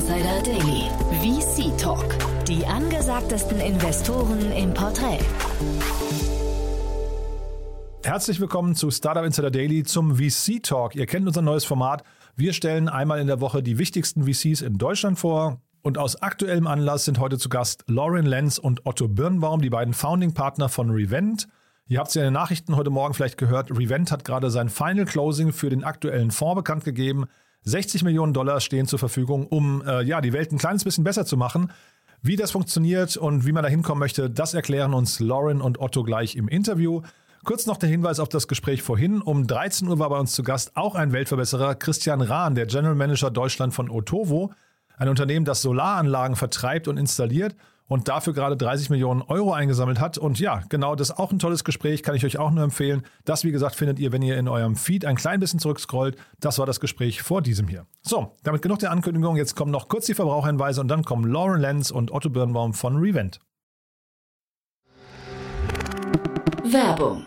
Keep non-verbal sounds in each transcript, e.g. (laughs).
Insider Daily. VC Talk. Die angesagtesten Investoren im Porträt. Herzlich willkommen zu Startup Insider Daily zum VC Talk. Ihr kennt unser neues Format. Wir stellen einmal in der Woche die wichtigsten VCs in Deutschland vor. Und aus aktuellem Anlass sind heute zu Gast Lauren Lenz und Otto Birnbaum, die beiden Founding Partner von Revent. Ihr habt es ja in den Nachrichten heute Morgen vielleicht gehört. Revent hat gerade sein Final Closing für den aktuellen Fonds bekannt gegeben. 60 Millionen Dollar stehen zur Verfügung, um äh, ja, die Welt ein kleines bisschen besser zu machen. Wie das funktioniert und wie man da hinkommen möchte, das erklären uns Lauren und Otto gleich im Interview. Kurz noch der Hinweis auf das Gespräch vorhin. Um 13 Uhr war bei uns zu Gast auch ein Weltverbesserer, Christian Rahn, der General Manager Deutschland von Otovo, ein Unternehmen, das Solaranlagen vertreibt und installiert und dafür gerade 30 Millionen Euro eingesammelt hat. Und ja, genau, das ist auch ein tolles Gespräch, kann ich euch auch nur empfehlen. Das, wie gesagt, findet ihr, wenn ihr in eurem Feed ein klein bisschen zurückscrollt. Das war das Gespräch vor diesem hier. So, damit genug der Ankündigung. Jetzt kommen noch kurz die Verbraucherhinweise und dann kommen Lauren Lenz und Otto Birnbaum von Revent. Werbung.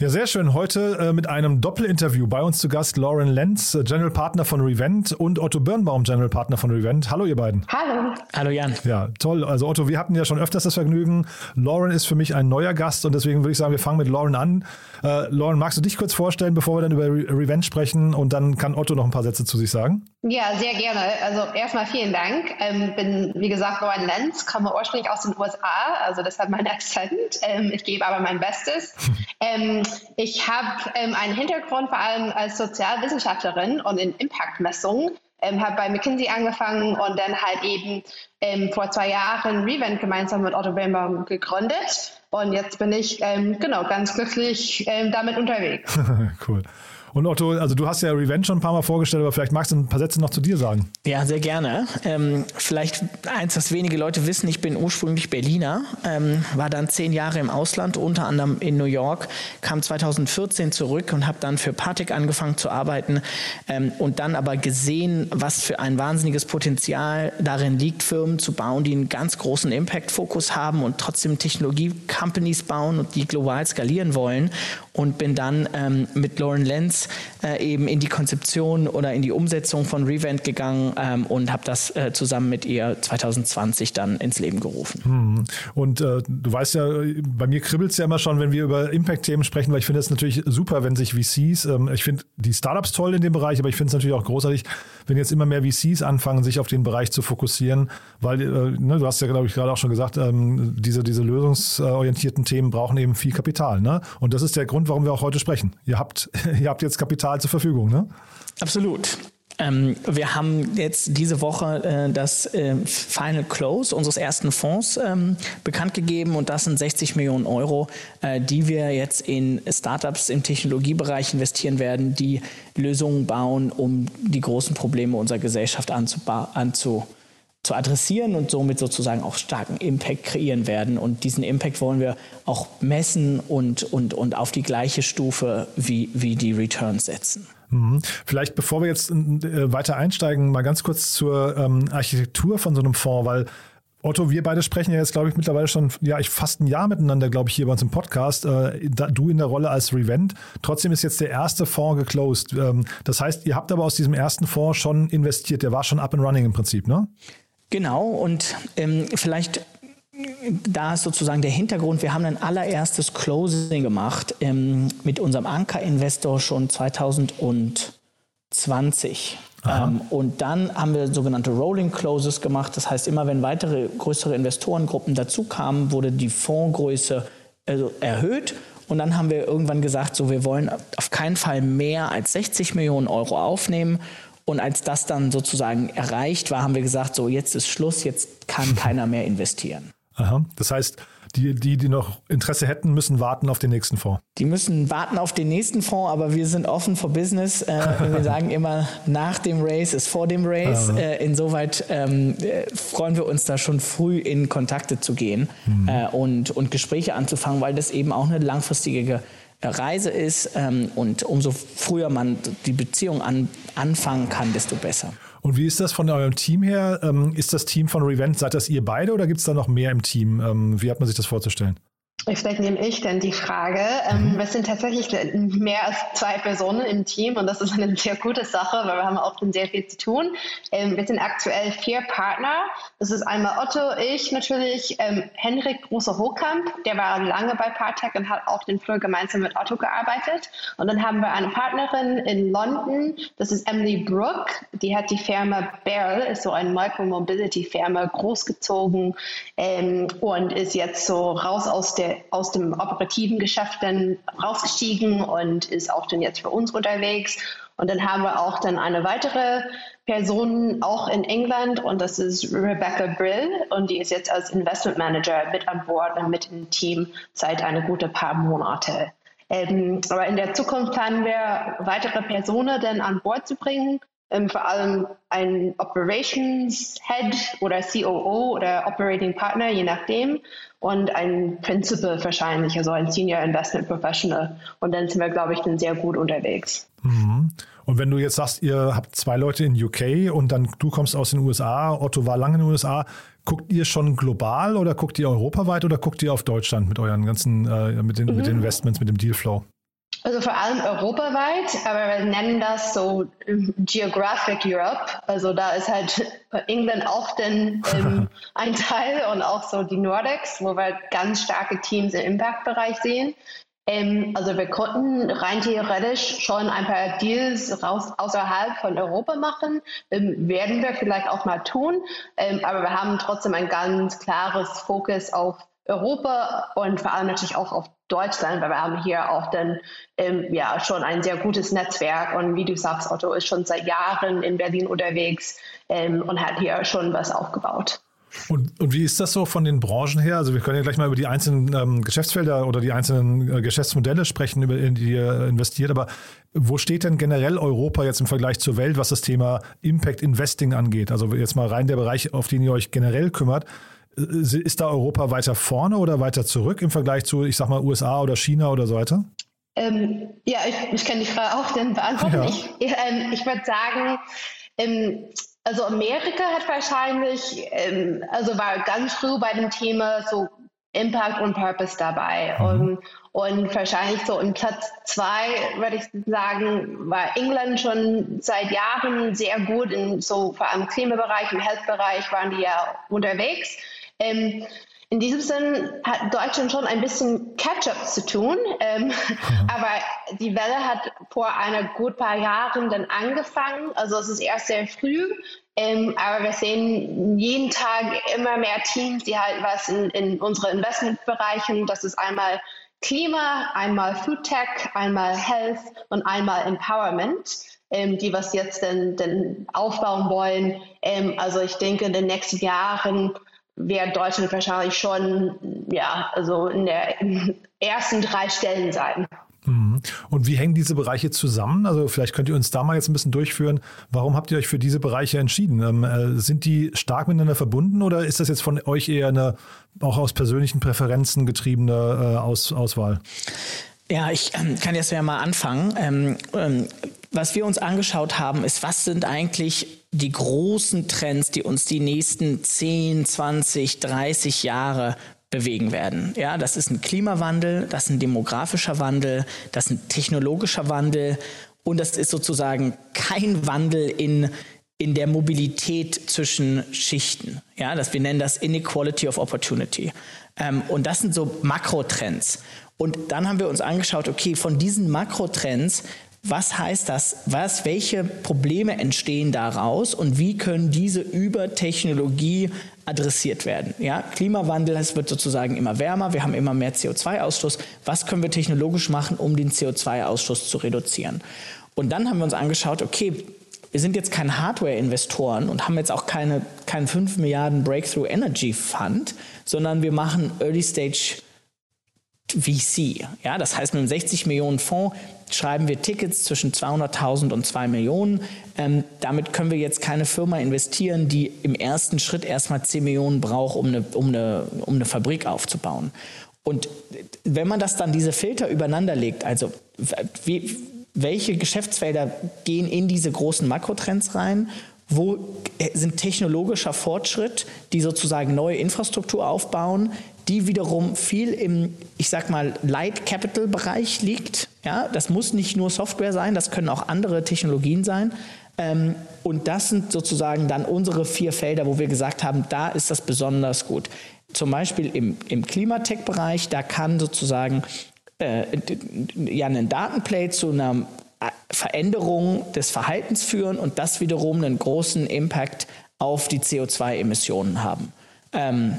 Ja, sehr schön. Heute äh, mit einem Doppelinterview bei uns zu Gast Lauren Lenz, äh, General Partner von Revent und Otto Birnbaum, General Partner von Revent. Hallo, ihr beiden. Hallo. Hallo Jan. Ja, toll. Also Otto, wir hatten ja schon öfters das Vergnügen. Lauren ist für mich ein neuer Gast und deswegen würde ich sagen, wir fangen mit Lauren an. Äh, Lauren, magst du dich kurz vorstellen, bevor wir dann über Re Revent sprechen und dann kann Otto noch ein paar Sätze zu sich sagen? Ja, sehr gerne. Also erstmal vielen Dank. Ähm, bin, wie gesagt, Lauren Lenz, komme ursprünglich aus den USA, also deshalb mein Akzent. Ähm, ich gebe aber mein Bestes. (laughs) ähm, ich habe ähm, einen Hintergrund vor allem als Sozialwissenschaftlerin und in Impact-Messungen. Ähm, habe bei McKinsey angefangen und dann halt eben ähm, vor zwei Jahren Revent gemeinsam mit Otto Birnbaum gegründet. Und jetzt bin ich ähm, genau ganz glücklich ähm, damit unterwegs. (laughs) cool. Und Otto, also du hast ja Revenge schon ein paar Mal vorgestellt, aber vielleicht magst du ein paar Sätze noch zu dir sagen. Ja, sehr gerne. Ähm, vielleicht eins, was wenige Leute wissen, ich bin ursprünglich Berliner, ähm, war dann zehn Jahre im Ausland, unter anderem in New York, kam 2014 zurück und habe dann für Patek angefangen zu arbeiten ähm, und dann aber gesehen, was für ein wahnsinniges Potenzial darin liegt, Firmen zu bauen, die einen ganz großen Impact-Fokus haben und trotzdem Technologie-Companies bauen und die global skalieren wollen und bin dann ähm, mit Lauren Lenz äh, eben in die Konzeption oder in die Umsetzung von Revent gegangen ähm, und habe das äh, zusammen mit ihr 2020 dann ins Leben gerufen. Hm. Und äh, du weißt ja, bei mir kribbelt es ja immer schon, wenn wir über Impact-Themen sprechen, weil ich finde es natürlich super, wenn sich VCs, ähm, ich finde die Startups toll in dem Bereich, aber ich finde es natürlich auch großartig, wenn jetzt immer mehr VCs anfangen, sich auf den Bereich zu fokussieren, weil äh, ne, du hast ja, glaube ich, gerade auch schon gesagt, ähm, diese, diese lösungsorientierten Themen brauchen eben viel Kapital. Ne? Und das ist der Grund, warum wir auch heute sprechen. Ihr habt, (laughs) ihr habt jetzt Kapital zur Verfügung, ne? Absolut. Ähm, wir haben jetzt diese Woche äh, das äh, Final Close unseres ersten Fonds ähm, bekannt gegeben und das sind 60 Millionen Euro, äh, die wir jetzt in Startups im Technologiebereich investieren werden, die Lösungen bauen, um die großen Probleme unserer Gesellschaft anzu, zu adressieren und somit sozusagen auch starken Impact kreieren werden. Und diesen Impact wollen wir auch messen und, und, und auf die gleiche Stufe wie, wie die Returns setzen. Mhm. Vielleicht bevor wir jetzt äh, weiter einsteigen, mal ganz kurz zur ähm, Architektur von so einem Fonds, weil Otto, wir beide sprechen ja jetzt, glaube ich, mittlerweile schon, ja, ich fast ein Jahr miteinander, glaube ich, hier bei uns im Podcast. Äh, da, du in der Rolle als Revent. Trotzdem ist jetzt der erste Fonds geclosed. Ähm, das heißt, ihr habt aber aus diesem ersten Fonds schon investiert. Der war schon up and running im Prinzip, ne? Genau. Und ähm, vielleicht da ist sozusagen der Hintergrund, wir haben ein allererstes Closing gemacht ähm, mit unserem Anker-Investor schon 2020. Ähm, und dann haben wir sogenannte Rolling Closes gemacht. Das heißt, immer wenn weitere größere Investorengruppen dazu kamen, wurde die Fondsgröße also erhöht. Und dann haben wir irgendwann gesagt, so wir wollen auf keinen Fall mehr als 60 Millionen Euro aufnehmen. Und als das dann sozusagen erreicht war, haben wir gesagt, so jetzt ist Schluss, jetzt kann (laughs) keiner mehr investieren. Aha. Das heißt, die, die, die noch Interesse hätten, müssen warten auf den nächsten Fonds. Die müssen warten auf den nächsten Fonds, aber wir sind offen for Business. Äh, wir (laughs) sagen immer, nach dem Race ist vor dem Race. Äh, insoweit ähm, äh, freuen wir uns da schon früh in Kontakte zu gehen mhm. äh, und, und Gespräche anzufangen, weil das eben auch eine langfristige Reise ist. Ähm, und umso früher man die Beziehung an, anfangen kann, desto besser. Und wie ist das von eurem Team her? Ähm, ist das Team von Revent, seid das ihr beide oder gibt es da noch mehr im Team? Ähm, wie hat man sich das vorzustellen? Vielleicht nehme ich dann die Frage. Ähm, mhm. Wir sind tatsächlich mehr als zwei Personen im Team und das ist eine sehr gute Sache, weil wir haben auch sehr viel zu tun. Ähm, wir sind aktuell vier Partner. Das ist einmal Otto, ich natürlich, ähm, Henrik Große-Hochkamp, der war lange bei Partech und hat auch den Flur gemeinsam mit Otto gearbeitet. Und dann haben wir eine Partnerin in London, das ist Emily Brook, die hat die Firma Bell, ist so eine Micromobility-Firma, großgezogen und ist jetzt so raus aus der aus dem operativen Geschäft dann rausgestiegen und ist auch dann jetzt für uns unterwegs. Und dann haben wir auch dann eine weitere Person auch in England und das ist Rebecca Brill und die ist jetzt als Investment Manager mit an Bord und mit im Team seit eine gute paar Monate. Ähm, aber in der Zukunft planen wir weitere Personen dann an Bord zu bringen, ähm, vor allem ein Operations Head oder COO oder Operating Partner, je nachdem und ein Principal wahrscheinlich, also ein Senior Investment Professional. Und dann sind wir, glaube ich, dann sehr gut unterwegs. Mhm. Und wenn du jetzt sagst, ihr habt zwei Leute in UK und dann du kommst aus den USA, Otto war lange in den USA, guckt ihr schon global oder guckt ihr europaweit oder guckt ihr auf Deutschland mit euren ganzen, äh, mit, den, mhm. mit den Investments, mit dem Dealflow? Also vor allem europaweit, aber wir nennen das so ähm, Geographic Europe. Also da ist halt England auch den, ähm, (laughs) ein Teil und auch so die Nordics, wo wir ganz starke Teams im Impact-Bereich sehen. Ähm, also wir konnten rein theoretisch schon ein paar Deals raus, außerhalb von Europa machen. Ähm, werden wir vielleicht auch mal tun. Ähm, aber wir haben trotzdem ein ganz klares Fokus auf Europa und vor allem natürlich auch auf Deutschland, weil wir haben hier auch dann ähm, ja schon ein sehr gutes Netzwerk und wie du sagst, Otto ist schon seit Jahren in Berlin unterwegs ähm, und hat hier schon was aufgebaut. Und, und, wie ist das so von den Branchen her? Also wir können ja gleich mal über die einzelnen ähm, Geschäftsfelder oder die einzelnen äh, Geschäftsmodelle sprechen, über die ihr investiert. Aber wo steht denn generell Europa jetzt im Vergleich zur Welt, was das Thema Impact Investing angeht? Also jetzt mal rein der Bereich, auf den ihr euch generell kümmert. Ist da Europa weiter vorne oder weiter zurück im Vergleich zu, ich sag mal, USA oder China oder so weiter? Ähm, ja, ich, ich kann die Frage auch dann beantworten. Ja. Ich, ähm, ich würde sagen, ähm, also Amerika hat wahrscheinlich, ähm, also war ganz früh bei dem Thema so Impact und Purpose dabei. Mhm. Und, und wahrscheinlich so im Platz zwei, würde ich sagen, war England schon seit Jahren sehr gut in so vor allem Klimabereich, im Health-Bereich waren die ja unterwegs. Ähm, in diesem Sinn hat Deutschland schon ein bisschen Catch-up zu tun, ähm, mhm. (laughs) aber die Welle hat vor einer gut paar Jahren dann angefangen. Also es ist erst sehr früh, ähm, aber wir sehen jeden Tag immer mehr Teams, die halt was in, in unsere Investmentbereichen, das ist einmal Klima, einmal Food Tech, einmal Health und einmal Empowerment, ähm, die was jetzt denn, denn aufbauen wollen. Ähm, also ich denke, in den nächsten Jahren wird Deutschland wahrscheinlich schon, ja, also in der (laughs) ersten drei Stellen sein. Mhm. Und wie hängen diese Bereiche zusammen? Also vielleicht könnt ihr uns da mal jetzt ein bisschen durchführen. Warum habt ihr euch für diese Bereiche entschieden? Ähm, äh, sind die stark miteinander verbunden oder ist das jetzt von euch eher eine auch aus persönlichen Präferenzen getriebene äh, aus, Auswahl? Ja, ich ähm, kann jetzt ja mal anfangen. Ähm was wir uns angeschaut haben, ist, was sind eigentlich die großen Trends, die uns die nächsten 10, 20, 30 Jahre bewegen werden. Ja, das ist ein Klimawandel, das ist ein demografischer Wandel, das ist ein technologischer Wandel und das ist sozusagen kein Wandel in in der Mobilität zwischen Schichten. Ja, das, wir nennen das Inequality of Opportunity. Ähm, und das sind so Makrotrends. Und dann haben wir uns angeschaut, okay, von diesen Makrotrends, was heißt das? Was, welche Probleme entstehen daraus und wie können diese über Technologie adressiert werden? Ja, Klimawandel, es wird sozusagen immer wärmer, wir haben immer mehr CO2-Ausstoß. Was können wir technologisch machen, um den CO2-Ausstoß zu reduzieren? Und dann haben wir uns angeschaut, okay, wir sind jetzt kein Hardware-Investoren und haben jetzt auch keine, keinen 5 Milliarden Breakthrough Energy Fund, sondern wir machen Early Stage VC. Ja, das heißt, mit einem 60 Millionen Fonds schreiben wir Tickets zwischen 200.000 und 2 Millionen. Ähm, damit können wir jetzt keine Firma investieren, die im ersten Schritt erstmal 10 Millionen braucht, um eine, um eine, um eine Fabrik aufzubauen. Und wenn man das dann, diese Filter übereinander legt, also wie, welche Geschäftsfelder gehen in diese großen Makrotrends rein? Wo sind technologischer Fortschritt, die sozusagen neue Infrastruktur aufbauen, die wiederum viel im, ich sag mal, Light Capital Bereich liegt. Ja, das muss nicht nur Software sein, das können auch andere Technologien sein. Ähm, und das sind sozusagen dann unsere vier Felder, wo wir gesagt haben, da ist das besonders gut. Zum Beispiel im, im Klimatech-Bereich, da kann sozusagen äh, ja einen Datenplay zu einer äh, Veränderung des Verhaltens führen und das wiederum einen großen Impact auf die CO2-Emissionen haben. Ähm,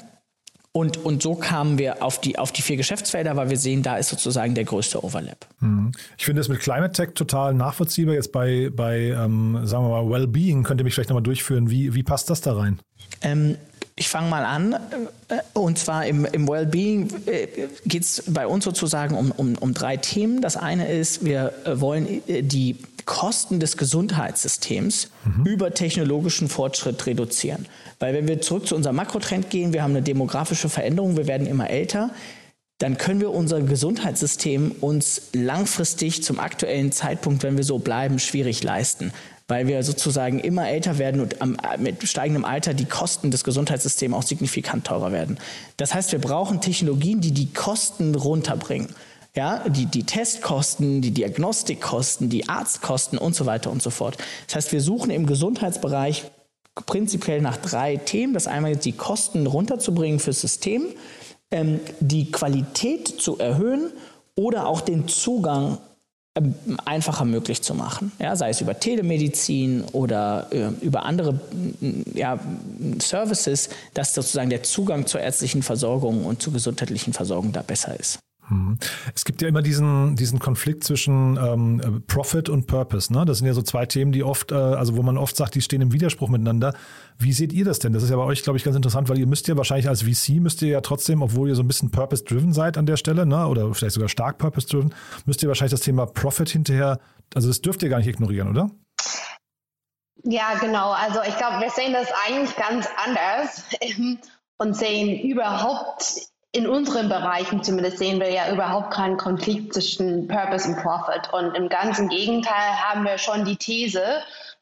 und, und so kamen wir auf die, auf die vier Geschäftsfelder, weil wir sehen, da ist sozusagen der größte Overlap. Mhm. Ich finde das mit Climate Tech total nachvollziehbar. Jetzt bei, bei ähm, sagen wir mal, Wellbeing, könnt ihr mich vielleicht nochmal durchführen. Wie, wie passt das da rein? Ähm, ich fange mal an. Äh, und zwar im, im Wellbeing äh, geht es bei uns sozusagen um, um, um drei Themen. Das eine ist, wir äh, wollen die Kosten des Gesundheitssystems mhm. über technologischen Fortschritt reduzieren. Weil wenn wir zurück zu unserem Makrotrend gehen, wir haben eine demografische Veränderung, wir werden immer älter, dann können wir unser Gesundheitssystem uns langfristig zum aktuellen Zeitpunkt, wenn wir so bleiben, schwierig leisten weil wir sozusagen immer älter werden und am, mit steigendem Alter die Kosten des Gesundheitssystems auch signifikant teurer werden. Das heißt, wir brauchen Technologien, die die Kosten runterbringen. Ja, die, die Testkosten, die Diagnostikkosten, die Arztkosten und so weiter und so fort. Das heißt, wir suchen im Gesundheitsbereich prinzipiell nach drei Themen. Das einmal die Kosten runterzubringen fürs System, ähm, die Qualität zu erhöhen oder auch den Zugang ähm, einfacher möglich zu machen. Ja, sei es über Telemedizin oder äh, über andere ja, Services, dass sozusagen der Zugang zur ärztlichen Versorgung und zur gesundheitlichen Versorgung da besser ist. Mhm. Es gibt ja immer diesen, diesen Konflikt zwischen ähm, Profit und Purpose. Ne? Das sind ja so zwei Themen, die oft, äh, also wo man oft sagt, die stehen im Widerspruch miteinander. Wie seht ihr das denn? Das ist ja bei euch, glaube ich, ganz interessant, weil ihr müsst ja wahrscheinlich als VC, müsst ihr ja trotzdem, obwohl ihr so ein bisschen Purpose-driven seid an der Stelle, ne? oder vielleicht sogar stark Purpose-driven, müsst ihr wahrscheinlich das Thema Profit hinterher, also das dürft ihr gar nicht ignorieren, oder? Ja, genau. Also ich glaube, wir sehen das eigentlich ganz anders und sehen überhaupt in unseren Bereichen zumindest sehen wir ja überhaupt keinen Konflikt zwischen Purpose und Profit. Und im ganzen Gegenteil haben wir schon die These,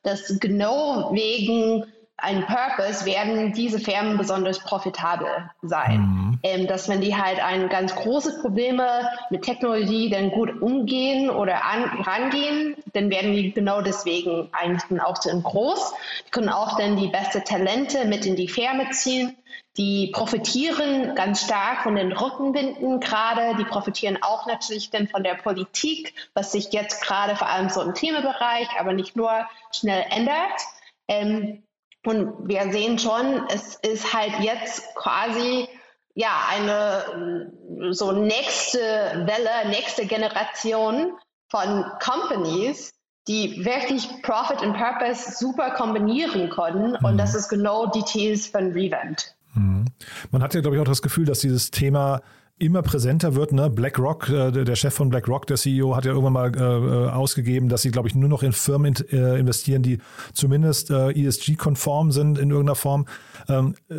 dass genau wegen einem Purpose werden diese Firmen besonders profitabel sein. Mhm. Ähm, dass wenn die halt ein ganz großes Probleme mit Technologie dann gut umgehen oder an, rangehen, dann werden die genau deswegen eigentlich dann auch so groß. Die können auch dann die beste Talente mit in die Firma ziehen die profitieren ganz stark von den Rückenwinden gerade. Die profitieren auch natürlich dann von der Politik, was sich jetzt gerade vor allem so im Themenbereich, aber nicht nur schnell ändert. Ähm, und wir sehen schon, es ist halt jetzt quasi ja eine so nächste Welle, nächste Generation von Companies, die wirklich Profit und Purpose super kombinieren können. Und das ist genau die These von Revent. Mhm. Man hat ja, glaube ich, auch das Gefühl, dass dieses Thema immer präsenter wird. Ne? BlackRock, äh, der Chef von BlackRock, der CEO, hat ja irgendwann mal äh, ausgegeben, dass sie, glaube ich, nur noch in Firmen in, äh, investieren, die zumindest äh, ESG-konform sind in irgendeiner Form. Ähm, äh,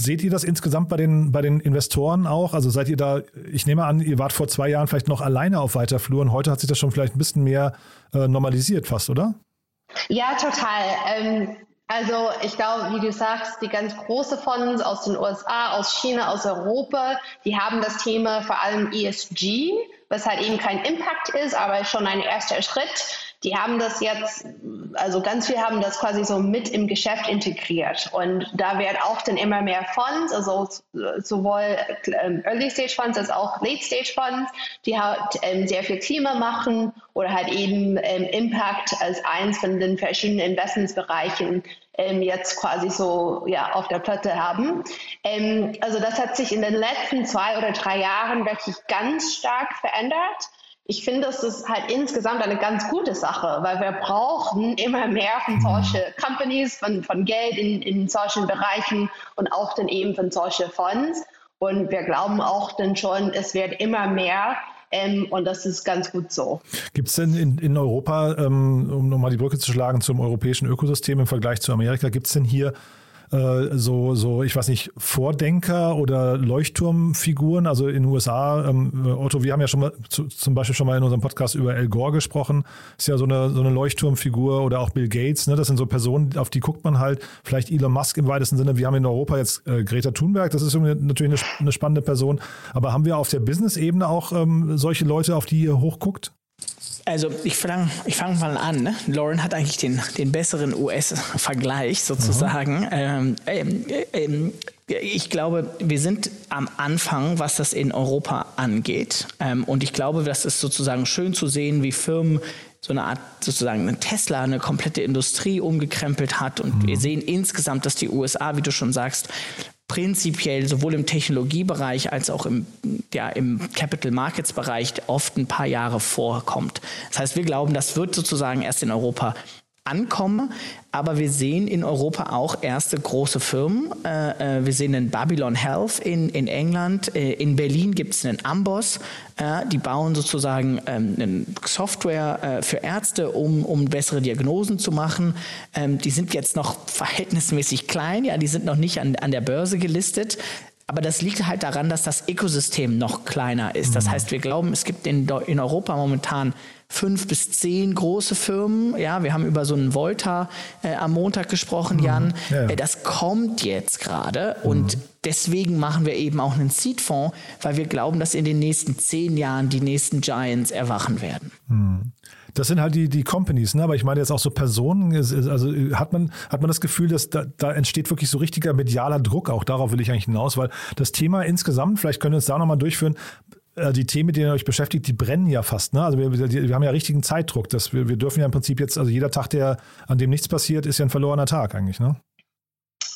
seht ihr das insgesamt bei den, bei den Investoren auch? Also seid ihr da, ich nehme an, ihr wart vor zwei Jahren vielleicht noch alleine auf weiter Flur und heute hat sich das schon vielleicht ein bisschen mehr äh, normalisiert fast, oder? Ja, total. Ähm, also ich glaube, wie du sagst, die ganz großen Fonds aus den USA, aus China, aus Europa, die haben das Thema vor allem ESG, was halt eben kein Impact ist, aber schon ein erster Schritt die haben das jetzt, also ganz viel haben das quasi so mit im Geschäft integriert. Und da werden auch dann immer mehr Fonds, also sowohl ähm, Early Stage Funds als auch Late Stage Funds, die halt ähm, sehr viel Klima machen oder halt eben ähm, Impact als eins von den verschiedenen Investmentsbereichen ähm, jetzt quasi so ja, auf der Platte haben. Ähm, also das hat sich in den letzten zwei oder drei Jahren wirklich ganz stark verändert ich finde, das ist halt insgesamt eine ganz gute Sache, weil wir brauchen immer mehr von solchen Companies, von, von Geld in, in solchen Bereichen und auch dann eben von solchen Fonds. Und wir glauben auch dann schon, es wird immer mehr. Ähm, und das ist ganz gut so. Gibt es denn in, in Europa, ähm, um nochmal die Brücke zu schlagen zum europäischen Ökosystem im Vergleich zu Amerika, gibt es denn hier äh, so, so, ich weiß nicht, Vordenker oder Leuchtturmfiguren. Also in den USA, ähm, Otto, wir haben ja schon mal zu, zum Beispiel schon mal in unserem Podcast über Al Gore gesprochen. Ist ja so eine, so eine Leuchtturmfigur oder auch Bill Gates. Ne? Das sind so Personen, auf die guckt man halt. Vielleicht Elon Musk im weitesten Sinne. Wir haben in Europa jetzt äh, Greta Thunberg. Das ist natürlich eine, eine, spannende Person. Aber haben wir auf der Business-Ebene auch ähm, solche Leute, auf die ihr hochguckt? Also ich fange ich fang mal an. Ne? Lauren hat eigentlich den, den besseren US-Vergleich sozusagen. Ähm, ähm, ähm, ich glaube, wir sind am Anfang, was das in Europa angeht. Ähm, und ich glaube, das ist sozusagen schön zu sehen, wie Firmen so eine Art sozusagen eine Tesla eine komplette Industrie umgekrempelt hat und mhm. wir sehen insgesamt, dass die USA, wie du schon sagst, prinzipiell sowohl im Technologiebereich als auch im, ja, im Capital Markets Bereich oft ein paar Jahre vorkommt. Das heißt, wir glauben, das wird sozusagen erst in Europa ankomme. Aber wir sehen in Europa auch erste große Firmen. Äh, äh, wir sehen einen Babylon Health in, in England. Äh, in Berlin gibt es einen Amboss. die bauen sozusagen ähm, eine Software für Ärzte, um, um bessere Diagnosen zu machen. Ähm, die sind jetzt noch verhältnismäßig klein. Ja, die sind noch nicht an, an der Börse gelistet. Aber das liegt halt daran, dass das Ökosystem noch kleiner ist. Das mhm. heißt, wir glauben, es gibt in, in Europa momentan fünf bis zehn große Firmen. Ja, wir haben über so einen Volta äh, am Montag gesprochen, mhm. Jan. Ja. Äh, das kommt jetzt gerade mhm. und deswegen machen wir eben auch einen Seed-Fonds, weil wir glauben, dass in den nächsten zehn Jahren die nächsten Giants erwachen werden. Mhm. Das sind halt die, die Companies, ne? aber ich meine jetzt auch so Personen, also hat man, hat man das Gefühl, dass da, da entsteht wirklich so richtiger medialer Druck, auch darauf will ich eigentlich hinaus, weil das Thema insgesamt, vielleicht können wir uns da nochmal durchführen, äh, die Themen, mit denen ihr euch beschäftigt, die brennen ja fast. Ne? Also wir, wir haben ja richtigen Zeitdruck. Dass wir, wir dürfen ja im Prinzip jetzt, also jeder Tag, der, an dem nichts passiert, ist ja ein verlorener Tag eigentlich, ne?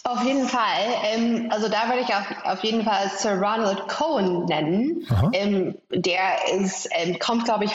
Auf jeden Fall. Ähm, also da würde ich auf, auf jeden Fall Sir Ronald Cohen nennen. Ähm, der ist, ähm, kommt, glaube ich,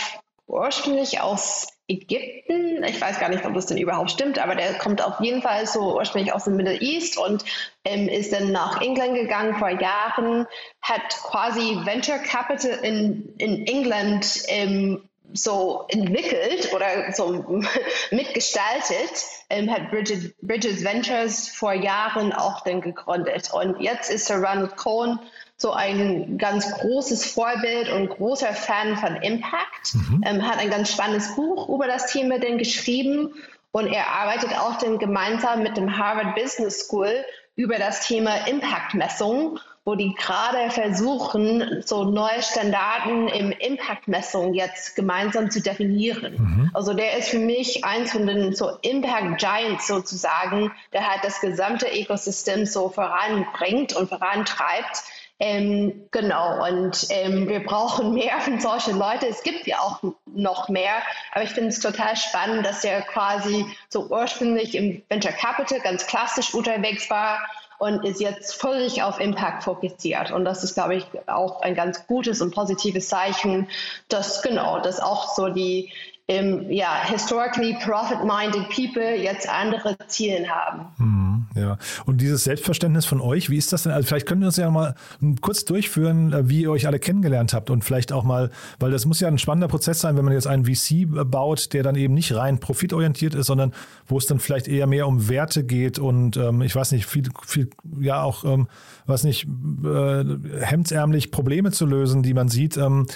ursprünglich aus Ägypten. Ich weiß gar nicht, ob das denn überhaupt stimmt, aber der kommt auf jeden Fall so ursprünglich aus dem Middle East und ähm, ist dann nach England gegangen vor Jahren, hat quasi Venture Capital in, in England ähm, so entwickelt oder so (laughs) mitgestaltet, ähm, hat Bridget, Bridges Ventures vor Jahren auch dann gegründet. Und jetzt ist Sir Ronald Cohen so ein ganz großes Vorbild und großer Fan von Impact, mhm. ähm, hat ein ganz spannendes Buch über das Thema denn geschrieben und er arbeitet auch dann gemeinsam mit dem Harvard Business School über das Thema Impact-Messung, wo die gerade versuchen, so neue Standarten im Impact-Messung jetzt gemeinsam zu definieren. Mhm. Also der ist für mich eins von den so Impact Giants sozusagen, der halt das gesamte Ökosystem so voranbringt und vorantreibt. Ähm, genau, und ähm, wir brauchen mehr von solchen Leuten. Es gibt ja auch noch mehr, aber ich finde es total spannend, dass er quasi so ursprünglich im Venture Capital ganz klassisch unterwegs war und ist jetzt völlig auf Impact fokussiert. Und das ist, glaube ich, auch ein ganz gutes und positives Zeichen, dass genau, dass auch so die ähm, ja, historically profit-minded people jetzt andere Ziele haben. Hm. Ja, und dieses Selbstverständnis von euch, wie ist das denn? Also vielleicht können wir uns ja mal kurz durchführen, äh, wie ihr euch alle kennengelernt habt und vielleicht auch mal, weil das muss ja ein spannender Prozess sein, wenn man jetzt einen VC baut, der dann eben nicht rein profitorientiert ist, sondern wo es dann vielleicht eher mehr um Werte geht und ähm, ich weiß nicht, viel, viel, ja auch, ähm, was nicht, äh, hemdsärmlich Probleme zu lösen, die man sieht. Ähm,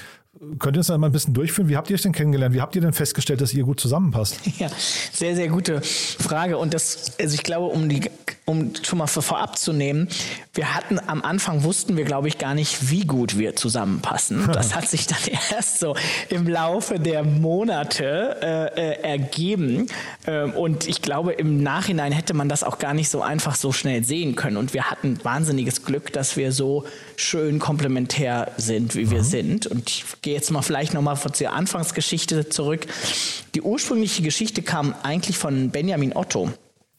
Könnt ihr uns mal ein bisschen durchführen? Wie habt ihr euch denn kennengelernt? Wie habt ihr denn festgestellt, dass ihr gut zusammenpasst? (laughs) Ja, sehr, sehr gute Frage. Und das, also ich glaube, um die, um schon mal vorab zu nehmen, wir hatten am Anfang wussten wir, glaube ich, gar nicht, wie gut wir zusammenpassen. (laughs) Das hat sich dann (laughs) erst so im Laufe der Monate äh, äh, ergeben. Ähm, und ich glaube, im Nachhinein hätte man das auch gar nicht so einfach so schnell sehen können. Und wir hatten wahnsinniges Glück, dass wir so schön komplementär sind, wie wir mhm. sind. Und ich gehe jetzt mal vielleicht nochmal zur Anfangsgeschichte zurück. Die ursprüngliche Geschichte kam eigentlich von Benjamin Otto.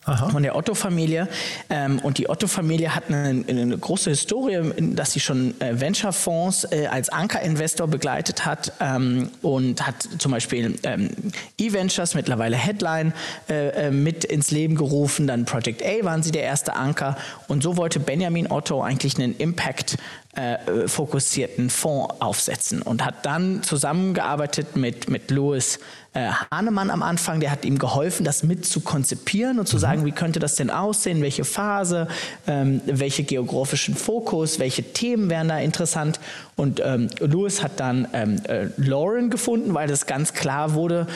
Aha. von der Otto-Familie. Ähm, und die Otto-Familie hat eine, eine, große Historie, dass sie schon äh, Venture-Fonds äh, als Anker-Investor begleitet hat ähm, und hat zum Beispiel ähm, E-Ventures, mittlerweile Headline, äh, äh, mit ins Leben gerufen. Dann Project A waren sie der erste Anker. Und so wollte Benjamin Otto eigentlich einen Impact äh, fokussierten Fonds aufsetzen und hat dann zusammengearbeitet mit, mit Louis äh, Hahnemann am Anfang, der hat ihm geholfen, das mit zu konzipieren und zu mhm. sagen, wie könnte das denn aussehen, welche Phase, ähm, welche geografischen Fokus, welche Themen wären da interessant. Und ähm, Lewis hat dann ähm, äh, Lauren gefunden, weil das ganz klar wurde,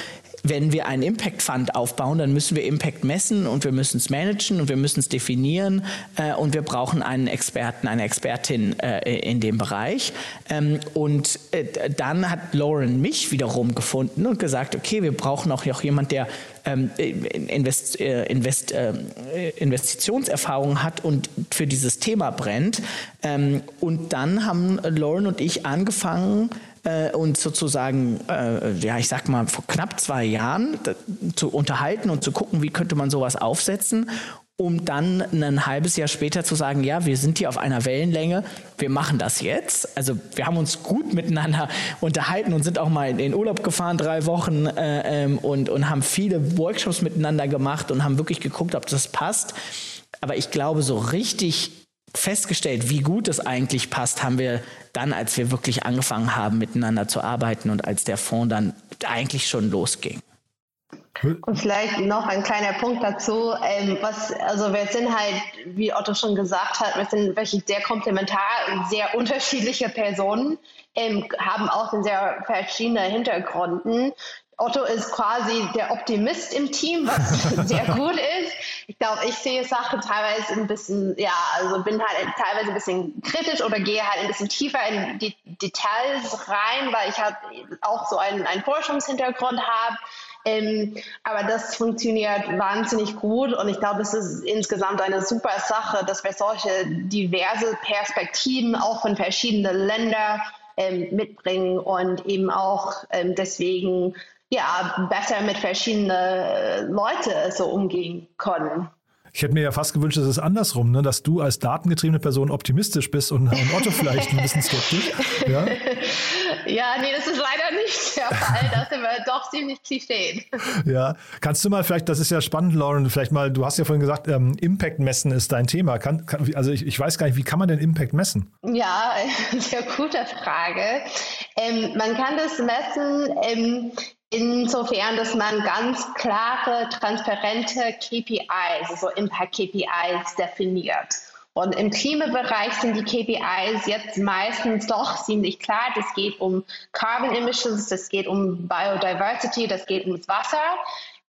wenn wir einen Impact Fund aufbauen, dann müssen wir Impact messen und wir müssen es managen und wir müssen es definieren äh, und wir brauchen einen Experten, eine Expertin äh, in dem Bereich. Ähm, und äh, dann hat Lauren mich wiederum gefunden und gesagt, okay, wir brauchen auch noch jemand, der ähm, Invest, äh, Invest, äh, Investitionserfahrung hat und für dieses Thema brennt. Ähm, und dann haben Lauren und ich angefangen, äh, und sozusagen, äh, ja, ich sag mal, vor knapp zwei Jahren zu unterhalten und zu gucken, wie könnte man sowas aufsetzen um dann ein halbes Jahr später zu sagen, ja, wir sind hier auf einer Wellenlänge, wir machen das jetzt. Also wir haben uns gut miteinander unterhalten und sind auch mal in den Urlaub gefahren, drei Wochen äh, ähm, und, und haben viele Workshops miteinander gemacht und haben wirklich geguckt, ob das passt. Aber ich glaube, so richtig festgestellt, wie gut es eigentlich passt, haben wir dann, als wir wirklich angefangen haben, miteinander zu arbeiten und als der Fonds dann eigentlich schon losging. Und vielleicht noch ein kleiner Punkt dazu, ähm, was, also wir sind halt, wie Otto schon gesagt hat, wir sind wirklich sehr komplementar sehr unterschiedliche Personen, ähm, haben auch sehr verschiedene Hintergründe. Otto ist quasi der Optimist im Team, was (laughs) sehr gut ist. Ich glaube, ich sehe Sachen teilweise ein bisschen, ja, also bin halt teilweise ein bisschen kritisch oder gehe halt ein bisschen tiefer in die Details rein, weil ich halt auch so einen, einen Forschungshintergrund habe. Ähm, aber das funktioniert wahnsinnig gut und ich glaube, es ist insgesamt eine super Sache, dass wir solche diverse Perspektiven auch von verschiedenen Ländern ähm, mitbringen und eben auch ähm, deswegen ja, besser mit verschiedenen äh, Leuten so umgehen können. Ich hätte mir ja fast gewünscht, dass es andersrum, ne? dass du als datengetriebene Person optimistisch bist und, und Otto vielleicht ein bisschen skeptisch. Ja? (laughs) ja, nee, das ist leider nicht der Fall. Da sind wir doch ziemlich klischee. (laughs) Ja, kannst du mal vielleicht, das ist ja spannend, Lauren, vielleicht mal, du hast ja vorhin gesagt, ähm, Impact messen ist dein Thema. Kann, kann, also ich, ich weiß gar nicht, wie kann man denn Impact messen? Ja, (laughs) sehr gute Frage. Ähm, man kann das messen, ähm, Insofern, dass man ganz klare, transparente KPIs, also Impact-KPIs definiert. Und im Klimabereich sind die KPIs jetzt meistens doch ziemlich klar. Das geht um Carbon Emissions, das geht um Biodiversity, das geht ums Wasser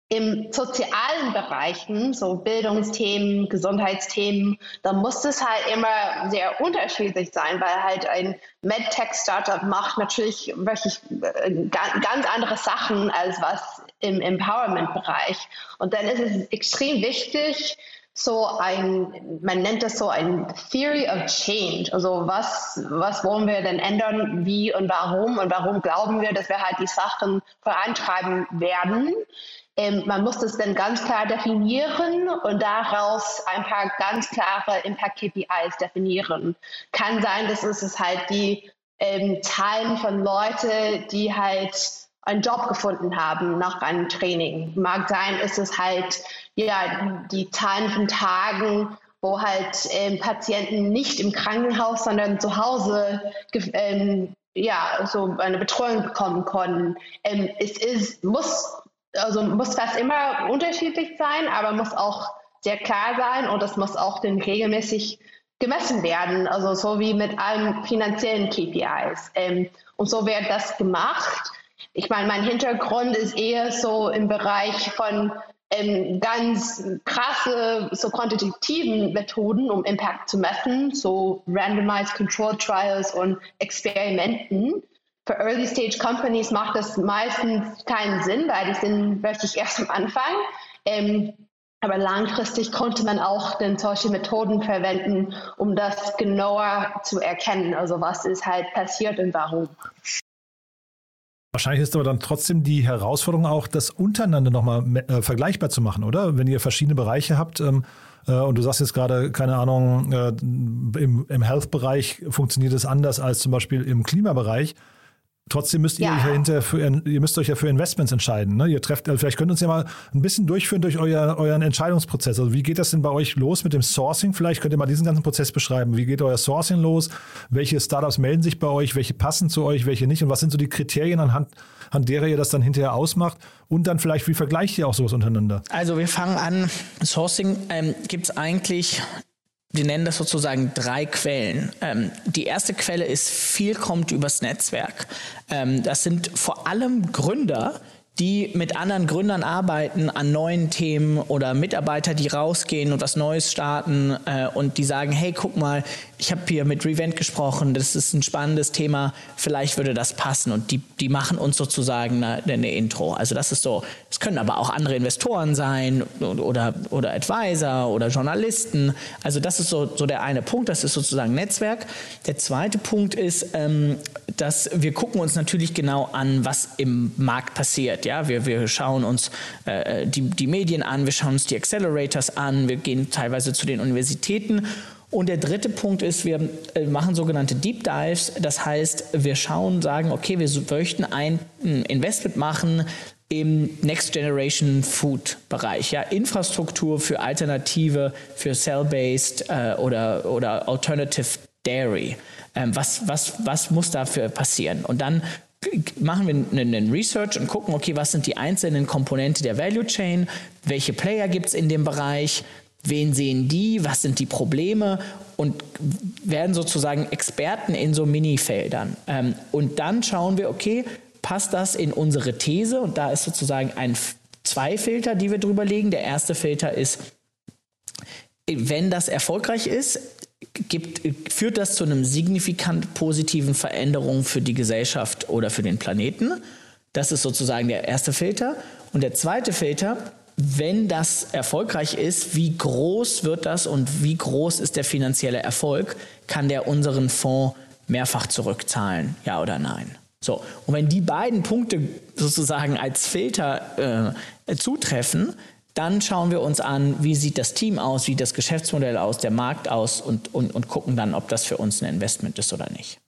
im sozialen Bereichen, so Bildungsthemen, Gesundheitsthemen, da muss es halt immer sehr unterschiedlich sein, weil halt ein MedTech-Startup macht natürlich wirklich äh, ganz andere Sachen als was im Empowerment-Bereich. Und dann ist es extrem wichtig, so ein, man nennt das so ein Theory of Change. Also was, was wollen wir denn ändern, wie und warum und warum glauben wir, dass wir halt die Sachen vorantreiben werden. Ähm, man muss das dann ganz klar definieren und daraus ein paar ganz klare Impact-KPIs definieren. Kann sein, dass es halt die ähm, Zahlen von Leuten, die halt einen Job gefunden haben nach einem Training. Mag sein, ist es halt ja die Zahlen von Tagen, wo halt ähm, Patienten nicht im Krankenhaus, sondern zu Hause ähm, ja so eine Betreuung bekommen konnten. Ähm, es ist muss also muss fast immer unterschiedlich sein, aber muss auch sehr klar sein und es muss auch dann regelmäßig gemessen werden, also so wie mit allen finanziellen KPIs. Ähm, und so wird das gemacht. Ich meine, mein Hintergrund ist eher so im Bereich von ähm, ganz krasse, so quantitativen Methoden, um Impact zu messen, so Randomized Control Trials und Experimenten. Für Early Stage Companies macht das meistens keinen Sinn, weil die sind wirklich erst am Anfang. Ähm, aber langfristig konnte man auch dann solche Methoden verwenden, um das genauer zu erkennen. Also was ist halt passiert und warum. Wahrscheinlich ist aber dann trotzdem die Herausforderung auch, das untereinander nochmal äh, vergleichbar zu machen, oder? Wenn ihr verschiedene Bereiche habt ähm, äh, und du sagst jetzt gerade, keine Ahnung, äh, im, im Health-Bereich funktioniert es anders als zum Beispiel im Klimabereich. Trotzdem müsst ihr ja. euch ja hinterher für, ihr müsst euch ja für Investments entscheiden. Ne? Ihr trefft, also vielleicht könnt ihr uns ja mal ein bisschen durchführen durch euer, euren Entscheidungsprozess. Also wie geht das denn bei euch los mit dem Sourcing? Vielleicht könnt ihr mal diesen ganzen Prozess beschreiben. Wie geht euer Sourcing los? Welche Startups melden sich bei euch? Welche passen zu euch? Welche nicht? Und was sind so die Kriterien anhand, an derer ihr das dann hinterher ausmacht? Und dann vielleicht, wie vergleicht ihr auch sowas untereinander? Also wir fangen an, Sourcing ähm, gibt es eigentlich wir nennen das sozusagen drei Quellen. Ähm, die erste Quelle ist, viel kommt übers Netzwerk. Ähm, das sind vor allem Gründer, die mit anderen Gründern arbeiten an neuen Themen oder Mitarbeiter, die rausgehen und was Neues starten äh, und die sagen, hey, guck mal, ich habe hier mit Revent gesprochen, das ist ein spannendes Thema, vielleicht würde das passen und die, die machen uns sozusagen eine, eine Intro. Also das ist so, es können aber auch andere Investoren sein oder, oder Advisor oder Journalisten. Also das ist so, so der eine Punkt, das ist sozusagen Netzwerk. Der zweite Punkt ist, ähm, dass wir gucken uns natürlich genau an, was im Markt passiert. Ja, wir, wir schauen uns äh, die, die Medien an, wir schauen uns die Accelerators an, wir gehen teilweise zu den Universitäten. Und der dritte Punkt ist, wir äh, machen sogenannte Deep Dives. Das heißt, wir schauen, sagen, okay, wir möchten ein Investment machen im Next Generation Food Bereich, ja, Infrastruktur für Alternative, für Cell-based äh, oder, oder Alternative Dairy. Ähm, was, was, was muss dafür passieren? Und dann machen wir einen Research und gucken, okay, was sind die einzelnen Komponenten der Value Chain, welche Player gibt es in dem Bereich, wen sehen die, was sind die Probleme und werden sozusagen Experten in so Minifeldern. Ähm, und dann schauen wir, okay, passt das in unsere These? Und da ist sozusagen ein zwei Filter, die wir drüber legen. Der erste Filter ist, wenn das erfolgreich ist, gibt, führt das zu einem signifikant positiven Veränderung für die Gesellschaft oder für den Planeten. Das ist sozusagen der erste Filter. Und der zweite Filter, wenn das erfolgreich ist, wie groß wird das und wie groß ist der finanzielle Erfolg? Kann der unseren Fonds mehrfach zurückzahlen, ja oder nein? So, und wenn die beiden Punkte sozusagen als Filter äh, zutreffen, dann schauen wir uns an, wie sieht das Team aus, wie das Geschäftsmodell aus, der Markt aus und, und, und gucken dann, ob das für uns ein Investment ist oder nicht.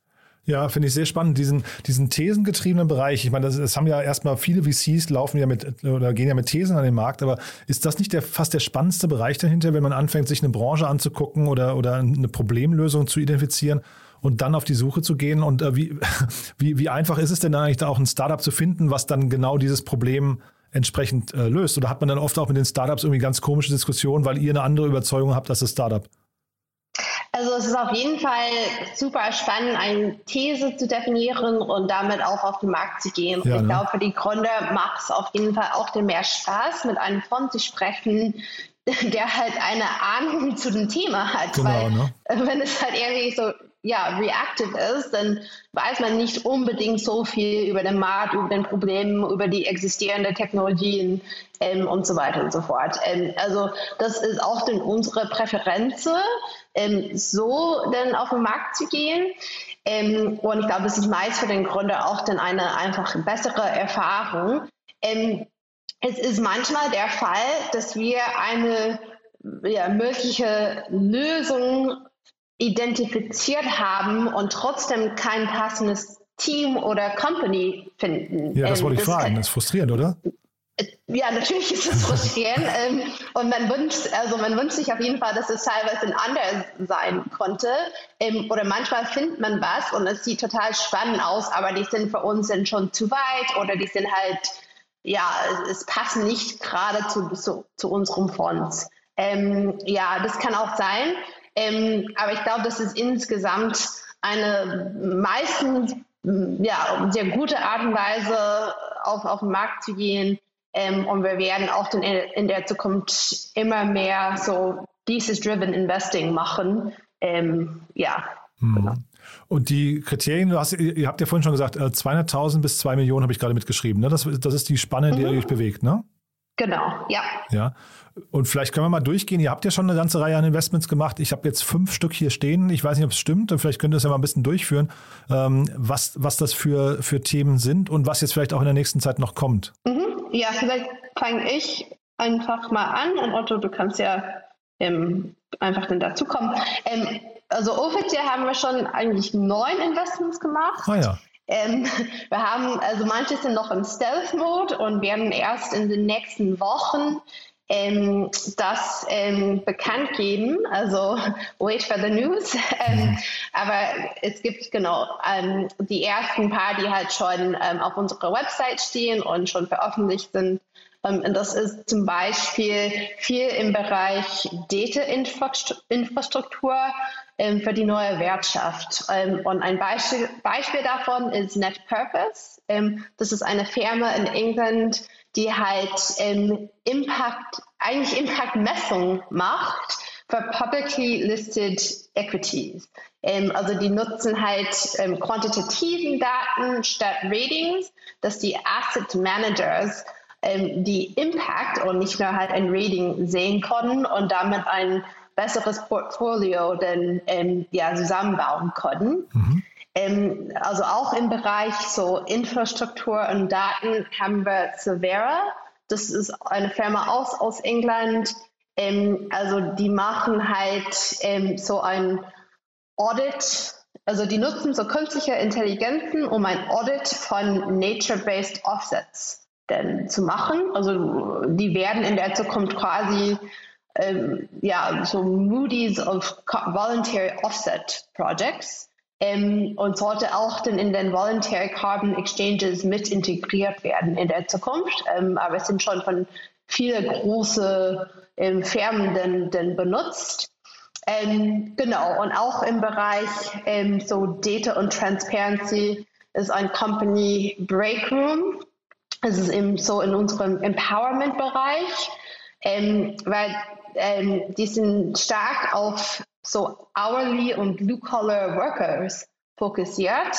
Ja, finde ich sehr spannend, diesen, diesen thesengetriebenen Bereich. Ich meine, das, das haben ja erstmal viele VCs laufen ja mit oder gehen ja mit Thesen an den Markt, aber ist das nicht der, fast der spannendste Bereich dahinter, wenn man anfängt, sich eine Branche anzugucken oder, oder eine Problemlösung zu identifizieren und dann auf die Suche zu gehen? Und äh, wie, (laughs) wie, wie einfach ist es denn eigentlich da auch ein Startup zu finden, was dann genau dieses Problem entsprechend äh, löst? Oder hat man dann oft auch mit den Startups irgendwie ganz komische Diskussionen, weil ihr eine andere Überzeugung habt als das Startup? Also es ist auf jeden Fall super spannend, eine These zu definieren und damit auch auf den Markt zu gehen. Ja, ich ne? glaube, für die Gründer macht es auf jeden Fall auch den mehr Spaß, mit einem Fonds zu sprechen, (laughs) der halt eine Ahnung zu dem Thema hat. Genau, weil ne? wenn es halt irgendwie so ja, reactive ist, dann weiß man nicht unbedingt so viel über den Markt, über den Problemen, über die existierenden Technologien ähm, und so weiter und so fort. Ähm, also das ist auch dann unsere Präferenz, ähm, so dann auf den Markt zu gehen. Ähm, und ich glaube, es ist meist für den Gründer auch dann eine einfach bessere Erfahrung. Ähm, es ist manchmal der Fall, dass wir eine ja, mögliche Lösung identifiziert haben und trotzdem kein passendes Team oder Company finden. Ja, das Ähm, wollte ich fragen. Das ist frustrierend, oder? ja, natürlich ist es frustrierend. (laughs) ähm, und man wünscht, also man wünscht sich auf jeden Fall, dass es teilweise anders sein konnte. Ähm, oder manchmal findet man was und es sieht total spannend aus, aber die sind für uns dann schon zu weit oder die sind halt, ja, es passen nicht gerade zu, zu, zu unserem Fonds. Ähm, ja, das kann auch sein. Ähm, aber ich glaube, das ist insgesamt eine meistens ja, sehr gute Art und Weise, auf, auf den Markt zu gehen. Ähm, und wir werden auch dann in, in, der Zukunft immer mehr so Thesis-Driven Investing machen. Ähm, ja, hm. genau. Und die Kriterien, du hast, ihr habt ja vorhin schon gesagt, 200.000 bis 2 Millionen habe ich gerade mitgeschrieben. Ne? Das, das ist die Spanne, in der mhm. ihr euch bewegt, ne? Genau, ja. Ja. Und vielleicht können wir mal durchgehen. Ihr habt ja schon eine ganze Reihe an Investments gemacht. Ich habe jetzt fünf Stück hier stehen. Ich weiß nicht, ob es stimmt. Vielleicht könnt ihr es ja mal ein bisschen durchführen, ähm, was, was das für, für Themen sind und was jetzt vielleicht auch in der nächsten Zeit noch kommt. Mhm. Ja, vielleicht fange ich einfach mal an und Otto, du kannst ja ähm, einfach dann dazukommen. Ähm, also offiziell haben wir schon eigentlich neun Investments gemacht. Ah ja. Ähm, (laughs) wir haben, also manche sind noch im Stealth-Mode und werden erst in den nächsten Wochen ähm, das ähm, bekannt geben. Also (laughs) wait for the news. (laughs) Ähm, aber es gibt genau ähm, die ersten paar, die halt schon ähm, auf unserer Website stehen und schon veröffentlicht sind. Ähm, und das ist zum Beispiel viel im Bereich Data-Infrastruktur für die neue Wirtschaft. und ein Beispiel, Beispiel davon ist NetPurpose. das ist eine Firma in England, die halt ähm, Impact, eigentlich Impact-Messung macht für publicly listed equities. Ähm, also die nutzen halt ähm, quantitativen Daten statt Ratings, dass die Asset Managers ähm, die Impact und nicht nur halt ein Rating sehen können und damit ein besseres Portfolio dann ähm, ja, zusammenbauen können. Mhm. Ähm, also auch im Bereich so Infrastruktur und Daten haben wir Severa. Das ist eine Firma aus, aus England. Ähm, also die machen halt ähm, so ein Audit. Also die nutzen so künstliche Intelligenzen, um ein Audit von Nature-Based Offsets denn zu machen. Also die werden in der Zukunft quasi ähm, ja, so Moody's of Voluntary Offset Projects ähm, und sollte auch dann in den Voluntary Carbon Exchanges mit integriert werden in der Zukunft. Ähm, aber es sind schon von vielen großen ähm, Firmen denn, denn benutzt. Ähm, genau, und auch im Bereich ähm, so Data und Transparency ist ein Company Breakroom. Es ist eben so in unserem Empowerment-Bereich, ähm, weil die sind stark auf so hourly und blue-collar Workers fokussiert.